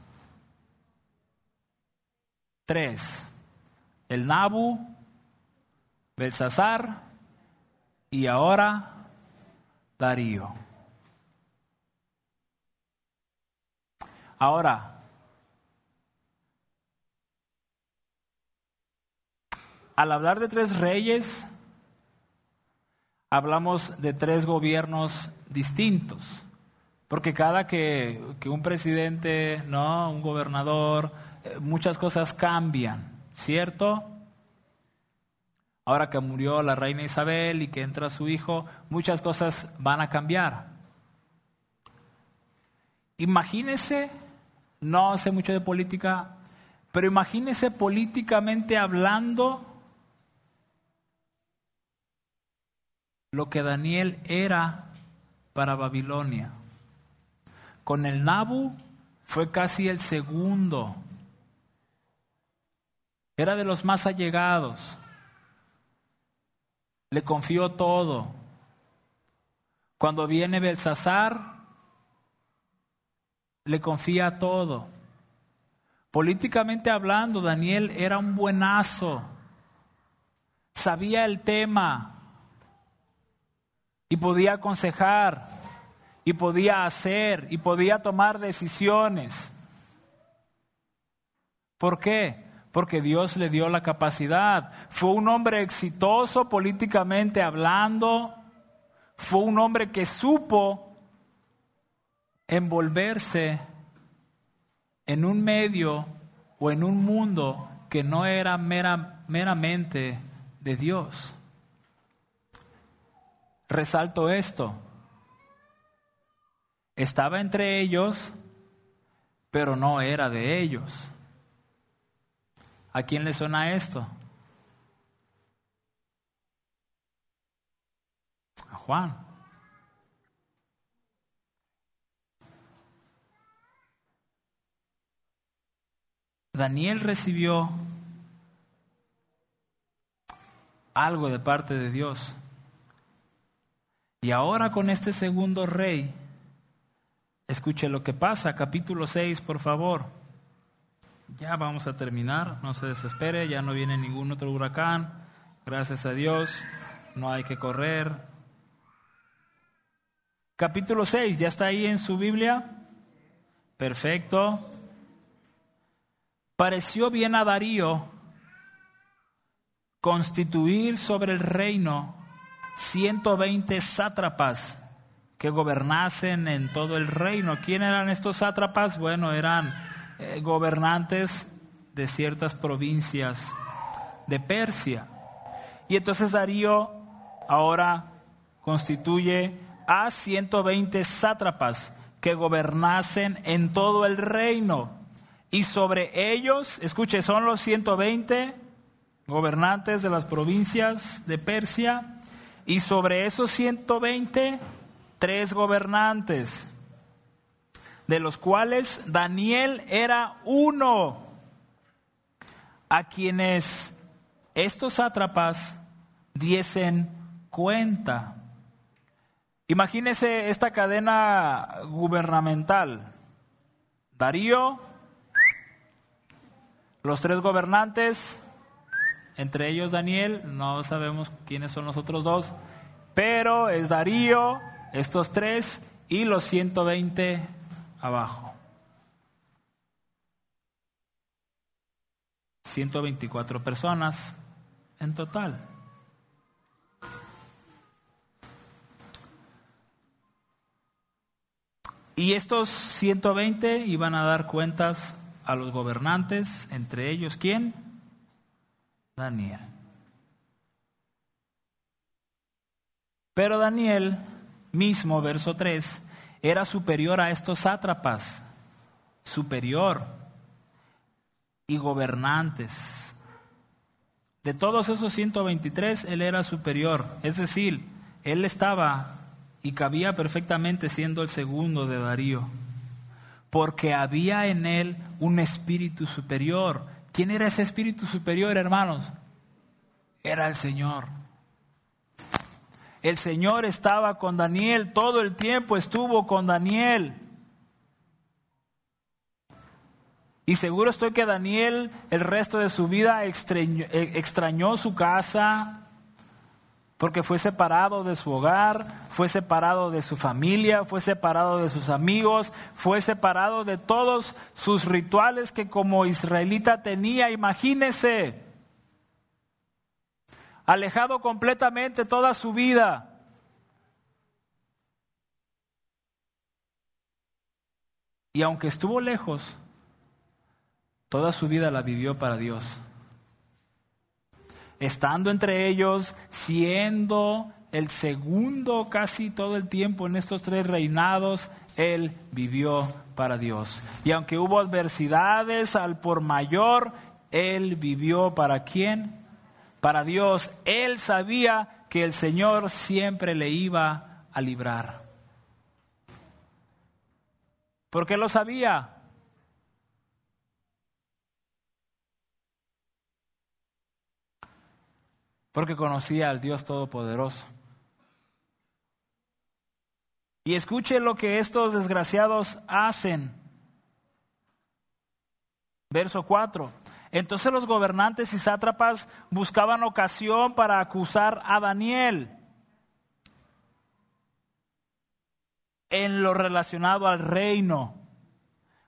[SPEAKER 1] Tres. El Nabu, Belsasar y ahora Darío. Ahora, al hablar de tres reyes, hablamos de tres gobiernos distintos, porque cada que, un presidente, no, un gobernador, eh, muchas cosas cambian, ¿cierto? Ahora que murió la reina Isabel y que entra su hijo, muchas cosas van a cambiar. Imagínese, no sé mucho de política, pero imagínese políticamente hablando lo que Daniel era para Babilonia. Con el Nabu fue casi el segundo. Era de los más allegados. Le confió todo. Cuando viene Belsasar, le confía todo. Políticamente hablando, Daniel era un buenazo. Sabía el tema, y podía aconsejar y podía hacer y podía tomar decisiones. ¿Por qué? Porque Dios le dio la capacidad. Fue un hombre exitoso políticamente hablando. Fue un hombre que supo envolverse en un medio o en un mundo que no era meramente de Dios. Resalto esto. Estaba entre ellos, pero no era de ellos. ¿A quién le suena esto? A Juan. Daniel recibió algo de parte de Dios. Y ahora con este segundo rey, escuche lo que pasa, capítulo 6, por favor. Ya vamos a terminar, no se desespere, ya no viene ningún otro huracán, gracias a Dios, no hay que correr. Capítulo 6, ¿ya está ahí en su Biblia? Perfecto. Pareció bien a Darío constituir sobre el reino 120 sátrapas que gobernasen en todo el reino. ¿Quién eran estos sátrapas? Bueno, eran eh, gobernantes de ciertas provincias de Persia. Y entonces Darío ahora constituye a 120 sátrapas que gobernasen en todo el reino. Y sobre ellos, escuche, son los 120 gobernantes de las provincias de Persia. Y sobre esos 120, tres gobernantes, de los cuales Daniel era uno, a quienes estos sátrapas diesen cuenta. Imagínese esta cadena gubernamental. Darío, los tres gobernantes, entre ellos Daniel, no sabemos quiénes son los otros dos, pero es Darío, estos tres y los 120 abajo. 124 personas en total. Y estos 120 iban a dar cuentas a los gobernantes, entre ellos, ¿quién? Daniel. Pero Daniel mismo, verso 3, era superior a estos sátrapas, superior y gobernantes. De todos esos 123, él era superior, es decir, él estaba y cabía perfectamente siendo el segundo de Darío, porque había en él un espíritu superior. ¿Quién era ese espíritu superior, hermanos? Era el Señor. El Señor estaba con Daniel, todo el tiempo estuvo con Daniel. Y seguro estoy que Daniel el resto de su vida extrañó, extrañó su casa, porque fue separado de su hogar, fue separado de su familia, fue separado de sus amigos, fue separado de todos sus rituales que como israelita tenía, imagínese, alejado completamente toda su vida. Y aunque estuvo lejos, toda su vida la vivió para Dios estando entre ellos, siendo el segundo casi todo el tiempo en estos tres reinados, él vivió para Dios. Y aunque hubo adversidades al por mayor, él vivió para quién? Para Dios. Él sabía que el Señor siempre le iba a librar. ¿Por qué lo sabía? Porque conocía al Dios Todopoderoso. Y escuche lo que estos desgraciados hacen. Verso 4. Entonces los gobernantes y sátrapas buscaban ocasión para acusar a Daniel en lo relacionado al reino.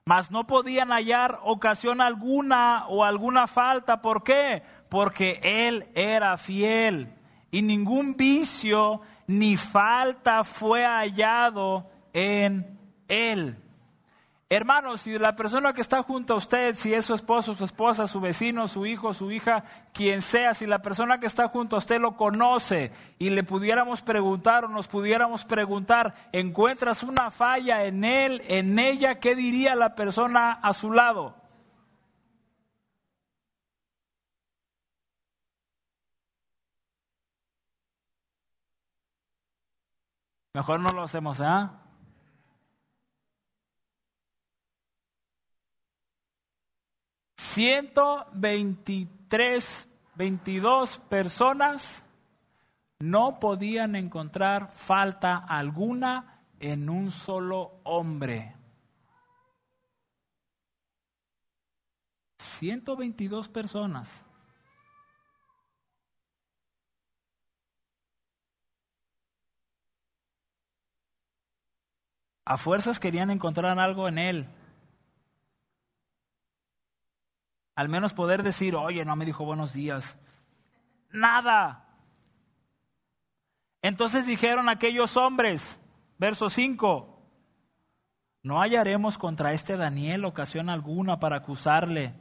[SPEAKER 1] Mas no podían hallar ocasión alguna o alguna falta. ¿Por qué? Porque Él era fiel y ningún vicio ni falta fue hallado en Él. Hermanos, si la persona que está junto a usted, si es su esposo, su esposa, su vecino, su hijo, su hija, quien sea, si la persona que está junto a usted lo conoce y le pudiéramos preguntar o nos pudiéramos preguntar, ¿encuentras una falla en él, en ella? ¿Qué diría la persona a su lado? Mejor no lo hacemos, ¿eh? Ciento veintitrés, veintidós personas no podían encontrar falta alguna en un solo hombre. 122 personas. A fuerzas querían encontrar algo en él. Al menos poder decir, oye, no me dijo buenos días. Nada. Entonces dijeron aquellos hombres, verso 5, no hallaremos contra este Daniel ocasión alguna para acusarle,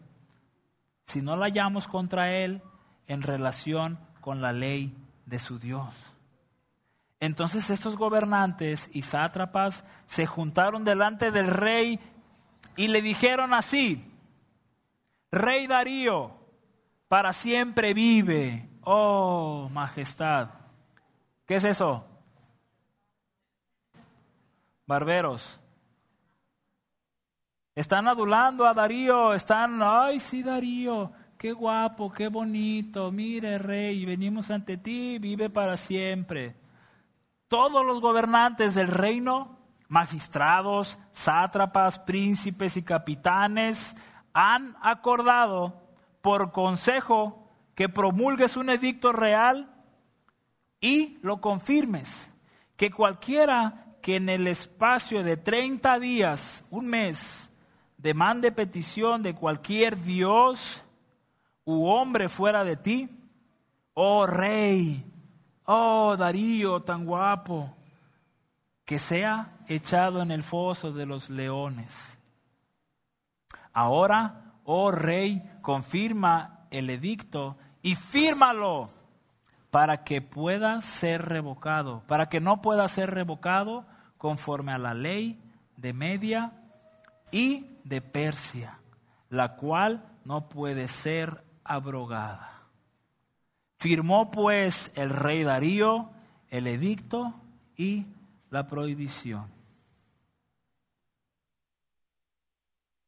[SPEAKER 1] si no la hallamos contra él en relación con la ley de su Dios. Entonces estos gobernantes y sátrapas se juntaron delante del rey y le dijeron así, Rey Darío, para siempre vive, oh majestad. ¿Qué es eso? Barberos. Están adulando a Darío, están, ay sí Darío, qué guapo, qué bonito, mire rey, venimos ante ti, vive para siempre. Todos los gobernantes del reino, magistrados, sátrapas, príncipes y capitanes, han acordado por consejo que promulgues un edicto real y lo confirmes, que cualquiera que en el espacio de 30 días, un mes, demande petición de cualquier dios u hombre fuera de ti, oh rey, oh Darío tan guapo, que sea echado en el foso de los leones. Ahora, oh rey, confirma el edicto y fírmalo para que pueda ser revocado, para que no pueda ser revocado conforme a la ley de Media y de Persia, la cual no puede ser abrogada. Firmó pues el rey Darío el edicto y la prohibición.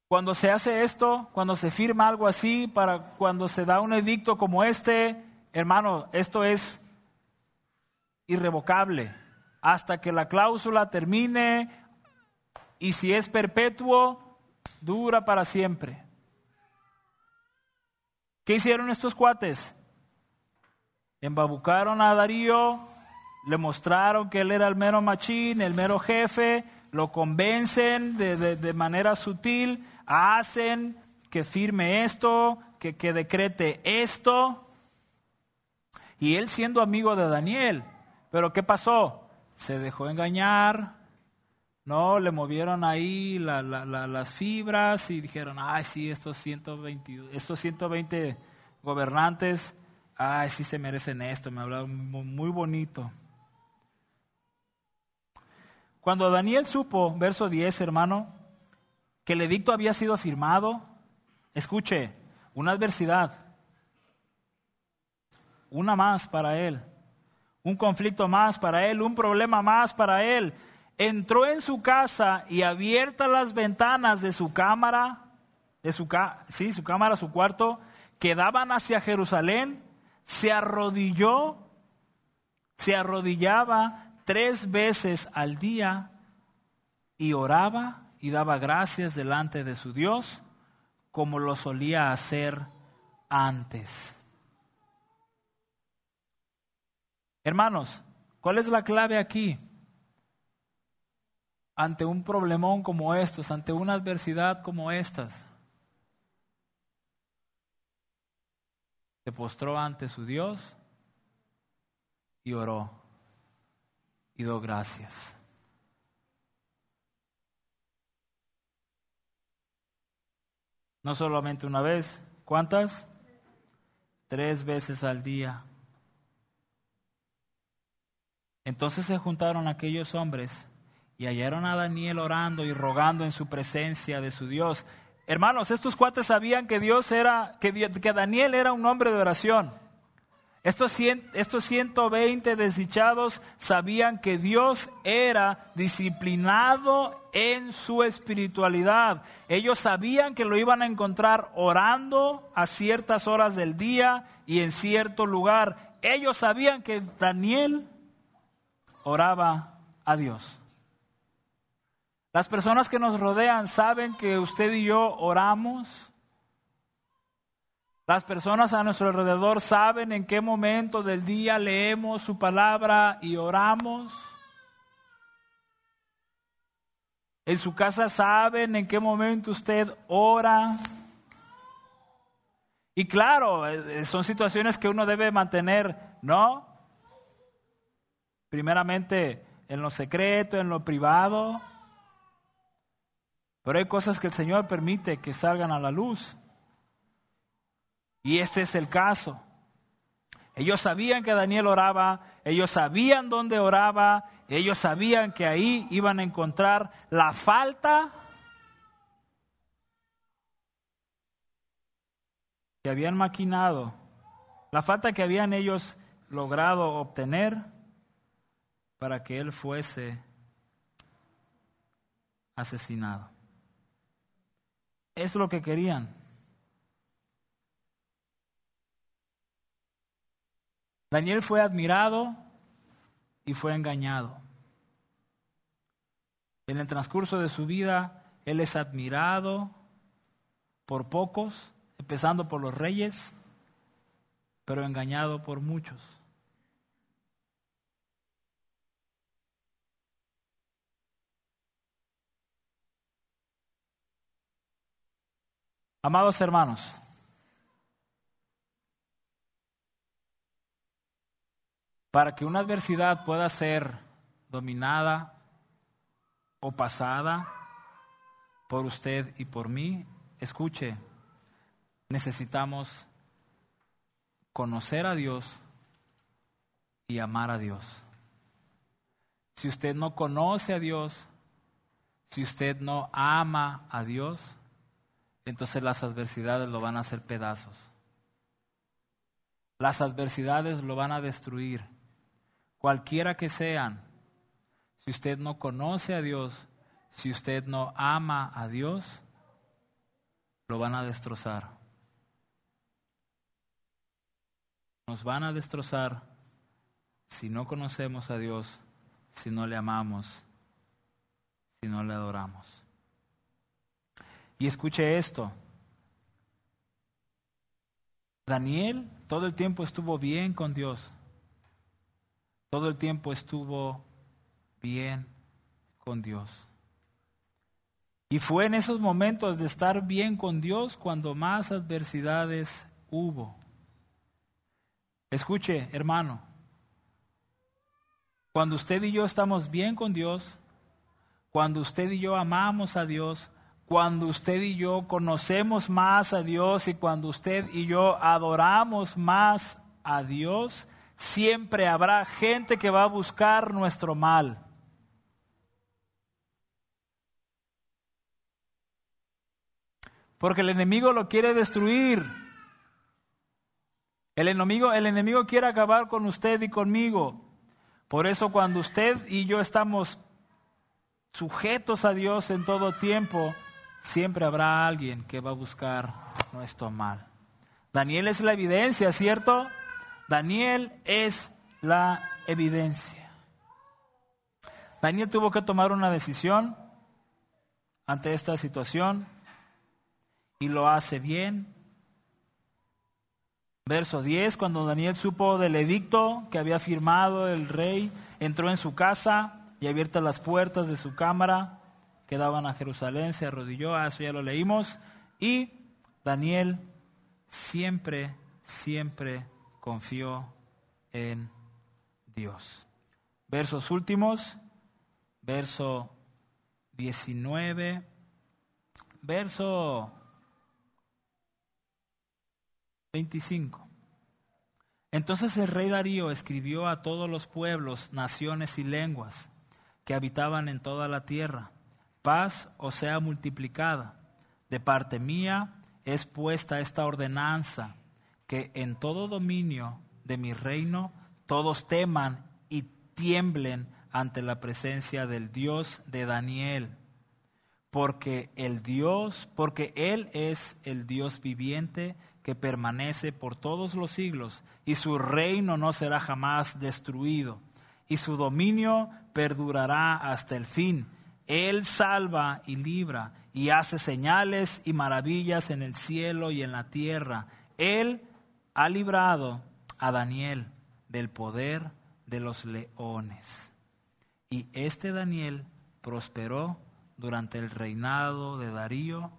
[SPEAKER 1] Cuando se hace esto, cuando se firma algo así, para cuando se da un edicto como este, hermano, esto es irrevocable hasta que la cláusula termine y si es perpetuo, dura para siempre. ¿Qué hicieron estos cuates? Embabucaron a Darío, le mostraron que él era el mero machín, el mero jefe, lo convencen de, manera sutil, hacen que firme esto, que, que decrete esto. Y él siendo amigo de Daniel, pero ¿qué pasó? Se dejó engañar, no, le movieron ahí las fibras y dijeron, ay, sí, estos 120, estos 120 gobernantes, ay, sí se merecen esto, me hablaron muy bonito. Cuando Daniel supo, verso 10, hermano, que el edicto había sido firmado, escuche, una adversidad, una más para él, un conflicto más para él, un problema más para él entró en su casa y abiertas las ventanas de su cámara, de su, sí, su cámara, su cuarto, que daban hacia Jerusalén, se arrodilló, se arrodillaba tres veces al día y oraba y daba gracias delante de su Dios como lo solía hacer antes. Hermanos, ¿cuál es la clave aquí? ante un problemón como estos, ante una adversidad como estas, se postró ante su Dios y oró y dio gracias. No solamente una vez, ¿cuántas? Tres veces al día. Entonces se juntaron aquellos hombres y hallaron a Daniel orando y rogando en su presencia de su Dios. Hermanos, estos cuates sabían que Dios era, que, que Daniel era un hombre de oración. Estos, estos 120 desdichados sabían que Dios era disciplinado en su espiritualidad. Ellos sabían que lo iban a encontrar orando a ciertas horas del día y en cierto lugar. Ellos sabían que Daniel oraba a Dios. Las personas que nos rodean saben que usted y yo oramos. Las personas a nuestro alrededor saben en qué momento del día leemos su palabra y oramos. En su casa saben en qué momento usted ora. Y claro, eh, son situaciones que uno debe mantener, ¿no? Primeramente en lo secreto, en lo privado. Pero hay cosas que el Señor permite que salgan a la luz. Y este es el caso. Ellos sabían que Daniel oraba, ellos sabían dónde oraba, ellos sabían que ahí iban a encontrar la falta que habían maquinado, la falta que habían ellos logrado obtener para que él fuese asesinado. Es lo que querían. Daniel fue admirado y fue engañado. En el transcurso de su vida, él es admirado por pocos, empezando por los reyes, pero engañado por muchos. Amados hermanos, para que una adversidad pueda ser dominada o pasada por usted y por mí, escuche, necesitamos conocer a Dios y amar a Dios. Si usted no conoce a Dios, si usted no ama a Dios, entonces las adversidades lo van a hacer pedazos. Las adversidades lo van a destruir cualquiera que sean, si usted no conoce a Dios, si usted no ama a Dios, lo van a destrozar. Nos van a destrozar si no conocemos a Dios, si no le amamos, si no le adoramos. Y escuche esto. Daniel todo el tiempo estuvo bien con Dios. Todo el tiempo estuvo bien con Dios. Y fue en esos momentos de estar bien con Dios cuando más adversidades hubo. Escuche, hermano, cuando usted y yo estamos bien con Dios, cuando usted y yo amamos a Dios, cuando usted y yo conocemos más a Dios y cuando usted y yo adoramos más a Dios, siempre habrá gente que va a buscar nuestro mal. Porque el enemigo lo quiere destruir. El enemigo, el enemigo quiere acabar con usted y conmigo. Por eso cuando usted y yo estamos sujetos a Dios en todo tiempo, siempre habrá alguien que va a buscar nuestro mal. Daniel es la evidencia, ¿cierto? Daniel es la evidencia. Daniel tuvo que tomar una decisión ante esta situación y lo hace bien. Verso 10, cuando Daniel supo del edicto que había firmado el rey, entró en su casa y abiertas las puertas de su cámara que daban a Jerusalén, se arrodilló, a eso ya lo leímos, y Daniel siempre, siempre confió en Dios. Versos últimos, verso 19, verso 25. Entonces el rey Darío escribió a todos los pueblos, naciones y lenguas que habitaban en toda la tierra, paz o sea multiplicada. De parte mía es puesta esta ordenanza que en todo dominio de mi reino todos teman y tiemblen ante la presencia del Dios de Daniel, porque el Dios, porque Él es el Dios viviente que permanece por todos los siglos, y su reino no será jamás destruido, y su dominio perdurará hasta el fin. Él salva y libra, y hace señales y maravillas en el cielo y en la tierra. Él ha librado a Daniel del poder de los leones. Y este Daniel prosperó durante el reinado de Darío,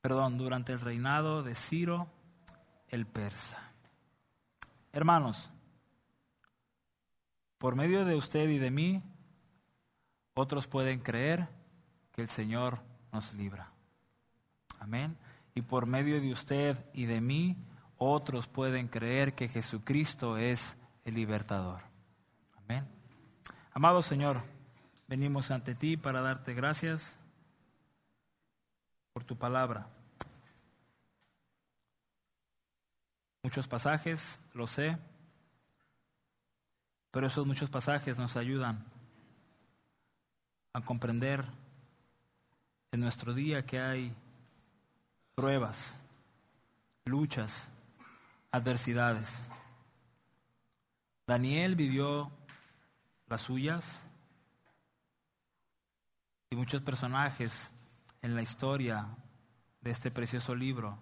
[SPEAKER 1] perdón, durante el reinado de Ciro el persa. Hermanos, por medio de usted y de mí, otros pueden creer que el Señor nos libra. Amén. Y por medio de usted y de mí, otros pueden creer que Jesucristo es el libertador. Amén. Amado Señor, venimos ante ti para darte gracias por tu palabra. Muchos pasajes, lo sé, pero esos muchos pasajes nos ayudan a comprender en nuestro día que hay pruebas, luchas, adversidades. Daniel vivió las suyas y muchos personajes en la historia de este precioso libro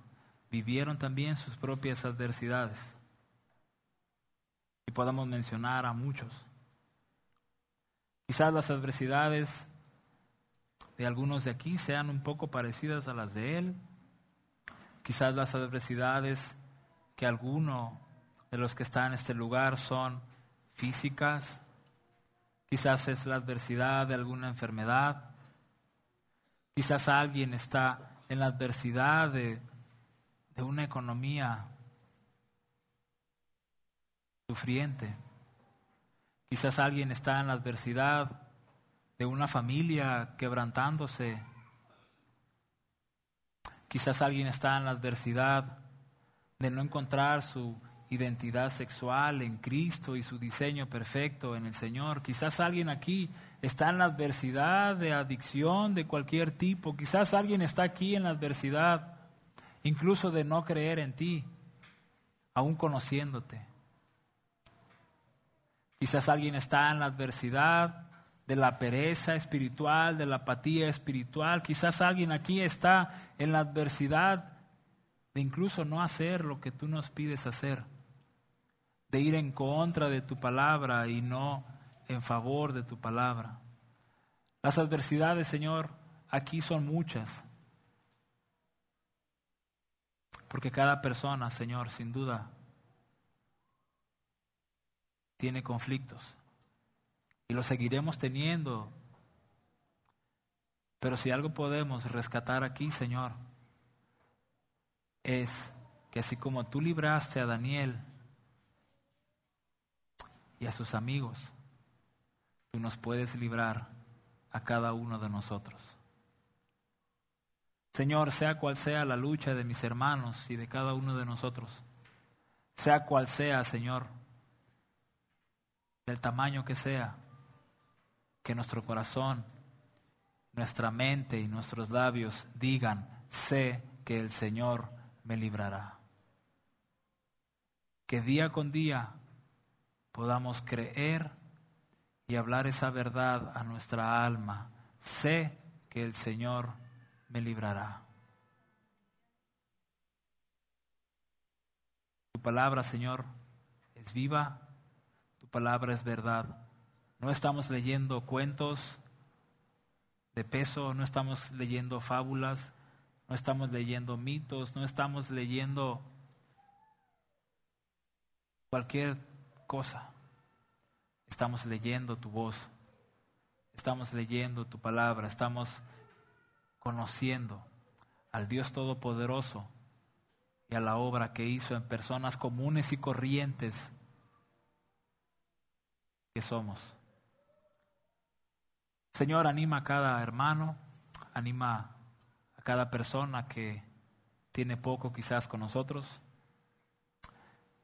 [SPEAKER 1] vivieron también sus propias adversidades. Y podamos mencionar a muchos. Quizás las adversidades de algunos de aquí sean un poco parecidas a las de él. Quizás las adversidades que alguno de los que están en este lugar son físicas. Quizás es la adversidad de alguna enfermedad. Quizás alguien está en la adversidad de, de una economía sufriente. Quizás alguien está en la adversidad de una familia quebrantándose. Quizás alguien está en la adversidad de no encontrar su identidad sexual en Cristo y su diseño perfecto en el Señor. Quizás alguien aquí está en la adversidad de adicción de cualquier tipo. Quizás alguien está aquí en la adversidad incluso de no creer en ti, aún conociéndote. Quizás alguien está en la adversidad de la pereza espiritual, de la apatía espiritual. Quizás alguien aquí está en la adversidad de incluso no hacer lo que tú nos pides hacer, de ir en contra de tu palabra y no en favor de tu palabra. Las adversidades, Señor, aquí son muchas, porque cada persona, Señor, sin duda, tiene conflictos y lo seguiremos teniendo. Pero si algo podemos rescatar aquí, Señor, es que así como tú libraste a Daniel y a sus amigos, tú nos puedes librar a cada uno de nosotros. Señor, sea cual sea la lucha de mis hermanos y de cada uno de nosotros, sea cual sea, Señor, del tamaño que sea, que nuestro corazón, nuestra mente y nuestros labios digan, sé que el Señor me librará. Que día con día podamos creer y hablar esa verdad a nuestra alma. Sé que el Señor me librará. Tu palabra, Señor, es viva, palabra es verdad. No estamos leyendo cuentos de peso, no estamos leyendo fábulas, no estamos leyendo mitos, no estamos leyendo cualquier cosa. Estamos leyendo tu voz, estamos leyendo tu palabra, estamos conociendo al Dios Todopoderoso y a la obra que hizo en personas comunes y corrientes que somos. Señor, anima a cada hermano, anima a cada persona que tiene poco quizás con nosotros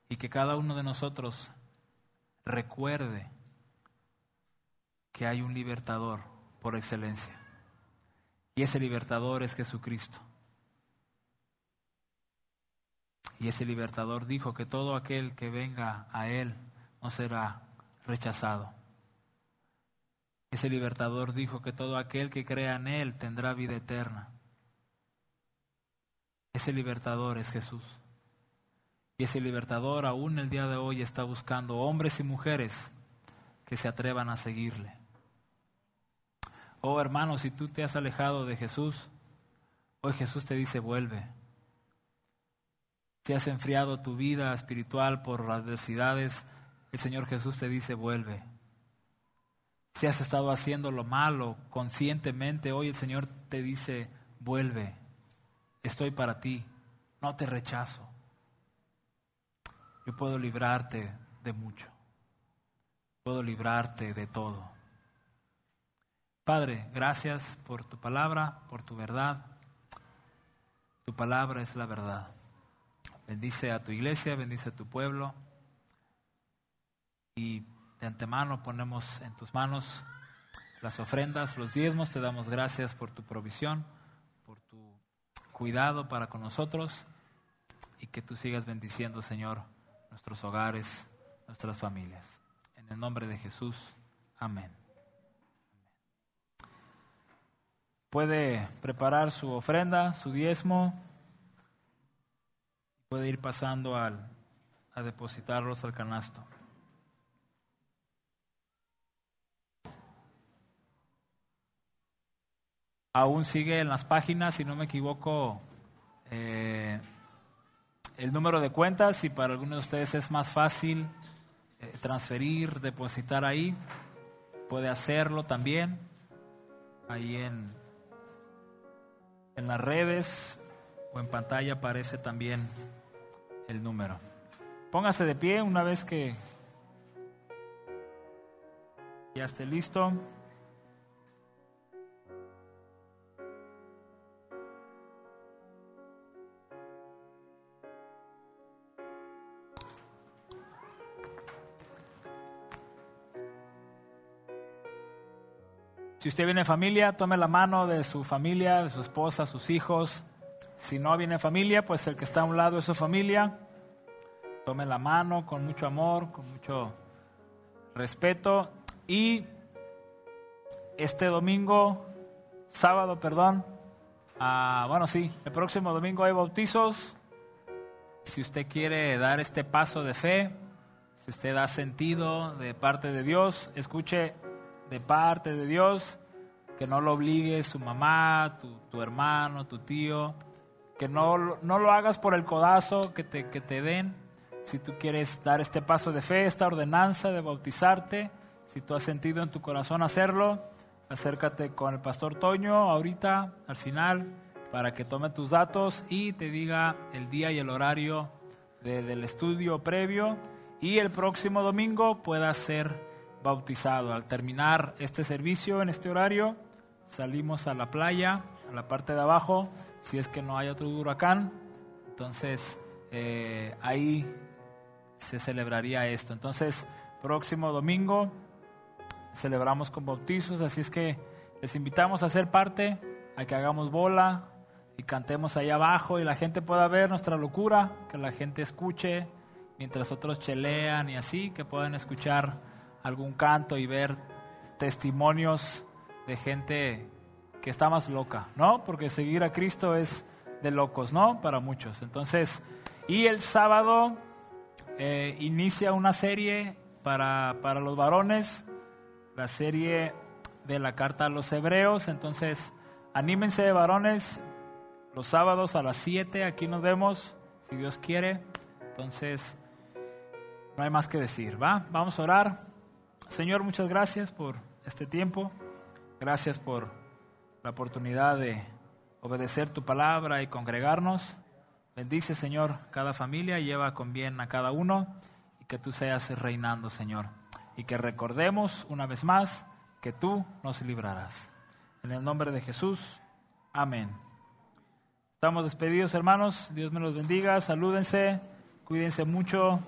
[SPEAKER 1] y que cada uno de nosotros recuerde que hay un libertador por excelencia. Y ese libertador es Jesucristo. Y ese libertador dijo que todo aquel que venga a Él no será rechazado. Ese libertador dijo que todo aquel que crea en Él tendrá vida eterna. Ese libertador es Jesús. Y ese libertador aún el día de hoy está buscando hombres y mujeres que se atrevan a seguirle. Oh hermano, si tú te has alejado de Jesús, hoy Jesús te dice vuelve. Si has enfriado tu vida espiritual por adversidades, el Señor Jesús te dice vuelve. Si has estado haciendo lo malo conscientemente, hoy el Señor te dice, vuelve, estoy para ti, no te rechazo. yo puedo librarte de mucho. Puedo librarte de todo. Padre, gracias por tu palabra, por tu verdad. Tu palabra es la verdad. Bendice a tu iglesia, bendice a tu pueblo. Y de antemano ponemos en tus manos las ofrendas, los diezmos. Te damos gracias por tu provisión, por tu cuidado para con nosotros y que tú sigas bendiciendo, Señor, nuestros hogares, nuestras familias. En el nombre de Jesús, amén. Puede preparar su ofrenda, su diezmo, puede ir pasando al, a depositarlos al canasto. Aún sigue en las páginas, si no me equivoco, eh, el número de cuentas, si para algunos de ustedes es más fácil eh, transferir, depositar ahí, puede hacerlo también, ahí en, en las redes o en pantalla aparece también el número. Póngase de pie una vez que ya esté listo. Si usted viene en familia, tome la mano de su familia, de su esposa, sus hijos. Si no viene en familia, pues el que está a un lado de su familia. Tome la mano con mucho amor, con mucho respeto. Y este domingo, sábado, perdón, ah, bueno, sí, el próximo domingo hay bautizos. Si usted quiere dar este paso de fe, si usted da sentido de parte de Dios, escuche de parte de Dios, que no lo obligue su mamá, tu, hermano, tu tío, que no, no, lo hagas por el codazo que te, que te den. Si tú quieres dar este paso de fe, esta ordenanza de bautizarte, si tú has sentido en tu corazón hacerlo, acércate con el pastor Toño ahorita, al final, para que tome tus datos y te diga el día y el horario del estudio previo y el próximo domingo pueda ser bautizado. Al terminar este servicio en este horario, salimos a la playa, a la parte de abajo, si es que no hay otro huracán. Entonces, eh, ahí se celebraría esto. Entonces, próximo domingo celebramos con bautizos, así es que les invitamos a ser parte, a que hagamos bola y cantemos ahí abajo y la gente pueda ver nuestra locura, que la gente escuche mientras otros chelean y así, que puedan escuchar algún canto y ver testimonios de gente que está más loca, ¿no? Porque seguir a Cristo es de locos, ¿no? Para muchos. Entonces, y el sábado eh, inicia una serie para, para los varones, la serie de la carta a los hebreos. Entonces, anímense varones, los sábados a las 7, aquí nos vemos, si Dios quiere. Entonces, no hay más que decir, ¿va? Vamos a orar. Señor, muchas gracias por este tiempo. Gracias por la oportunidad de obedecer tu palabra y congregarnos. Bendice, Señor, cada familia, lleva con bien a cada uno y que tú seas reinando, Señor. Y que recordemos una vez más que tú nos librarás. En el nombre de Jesús, amén. Estamos despedidos, hermanos. Dios me los bendiga. Salúdense, cuídense mucho.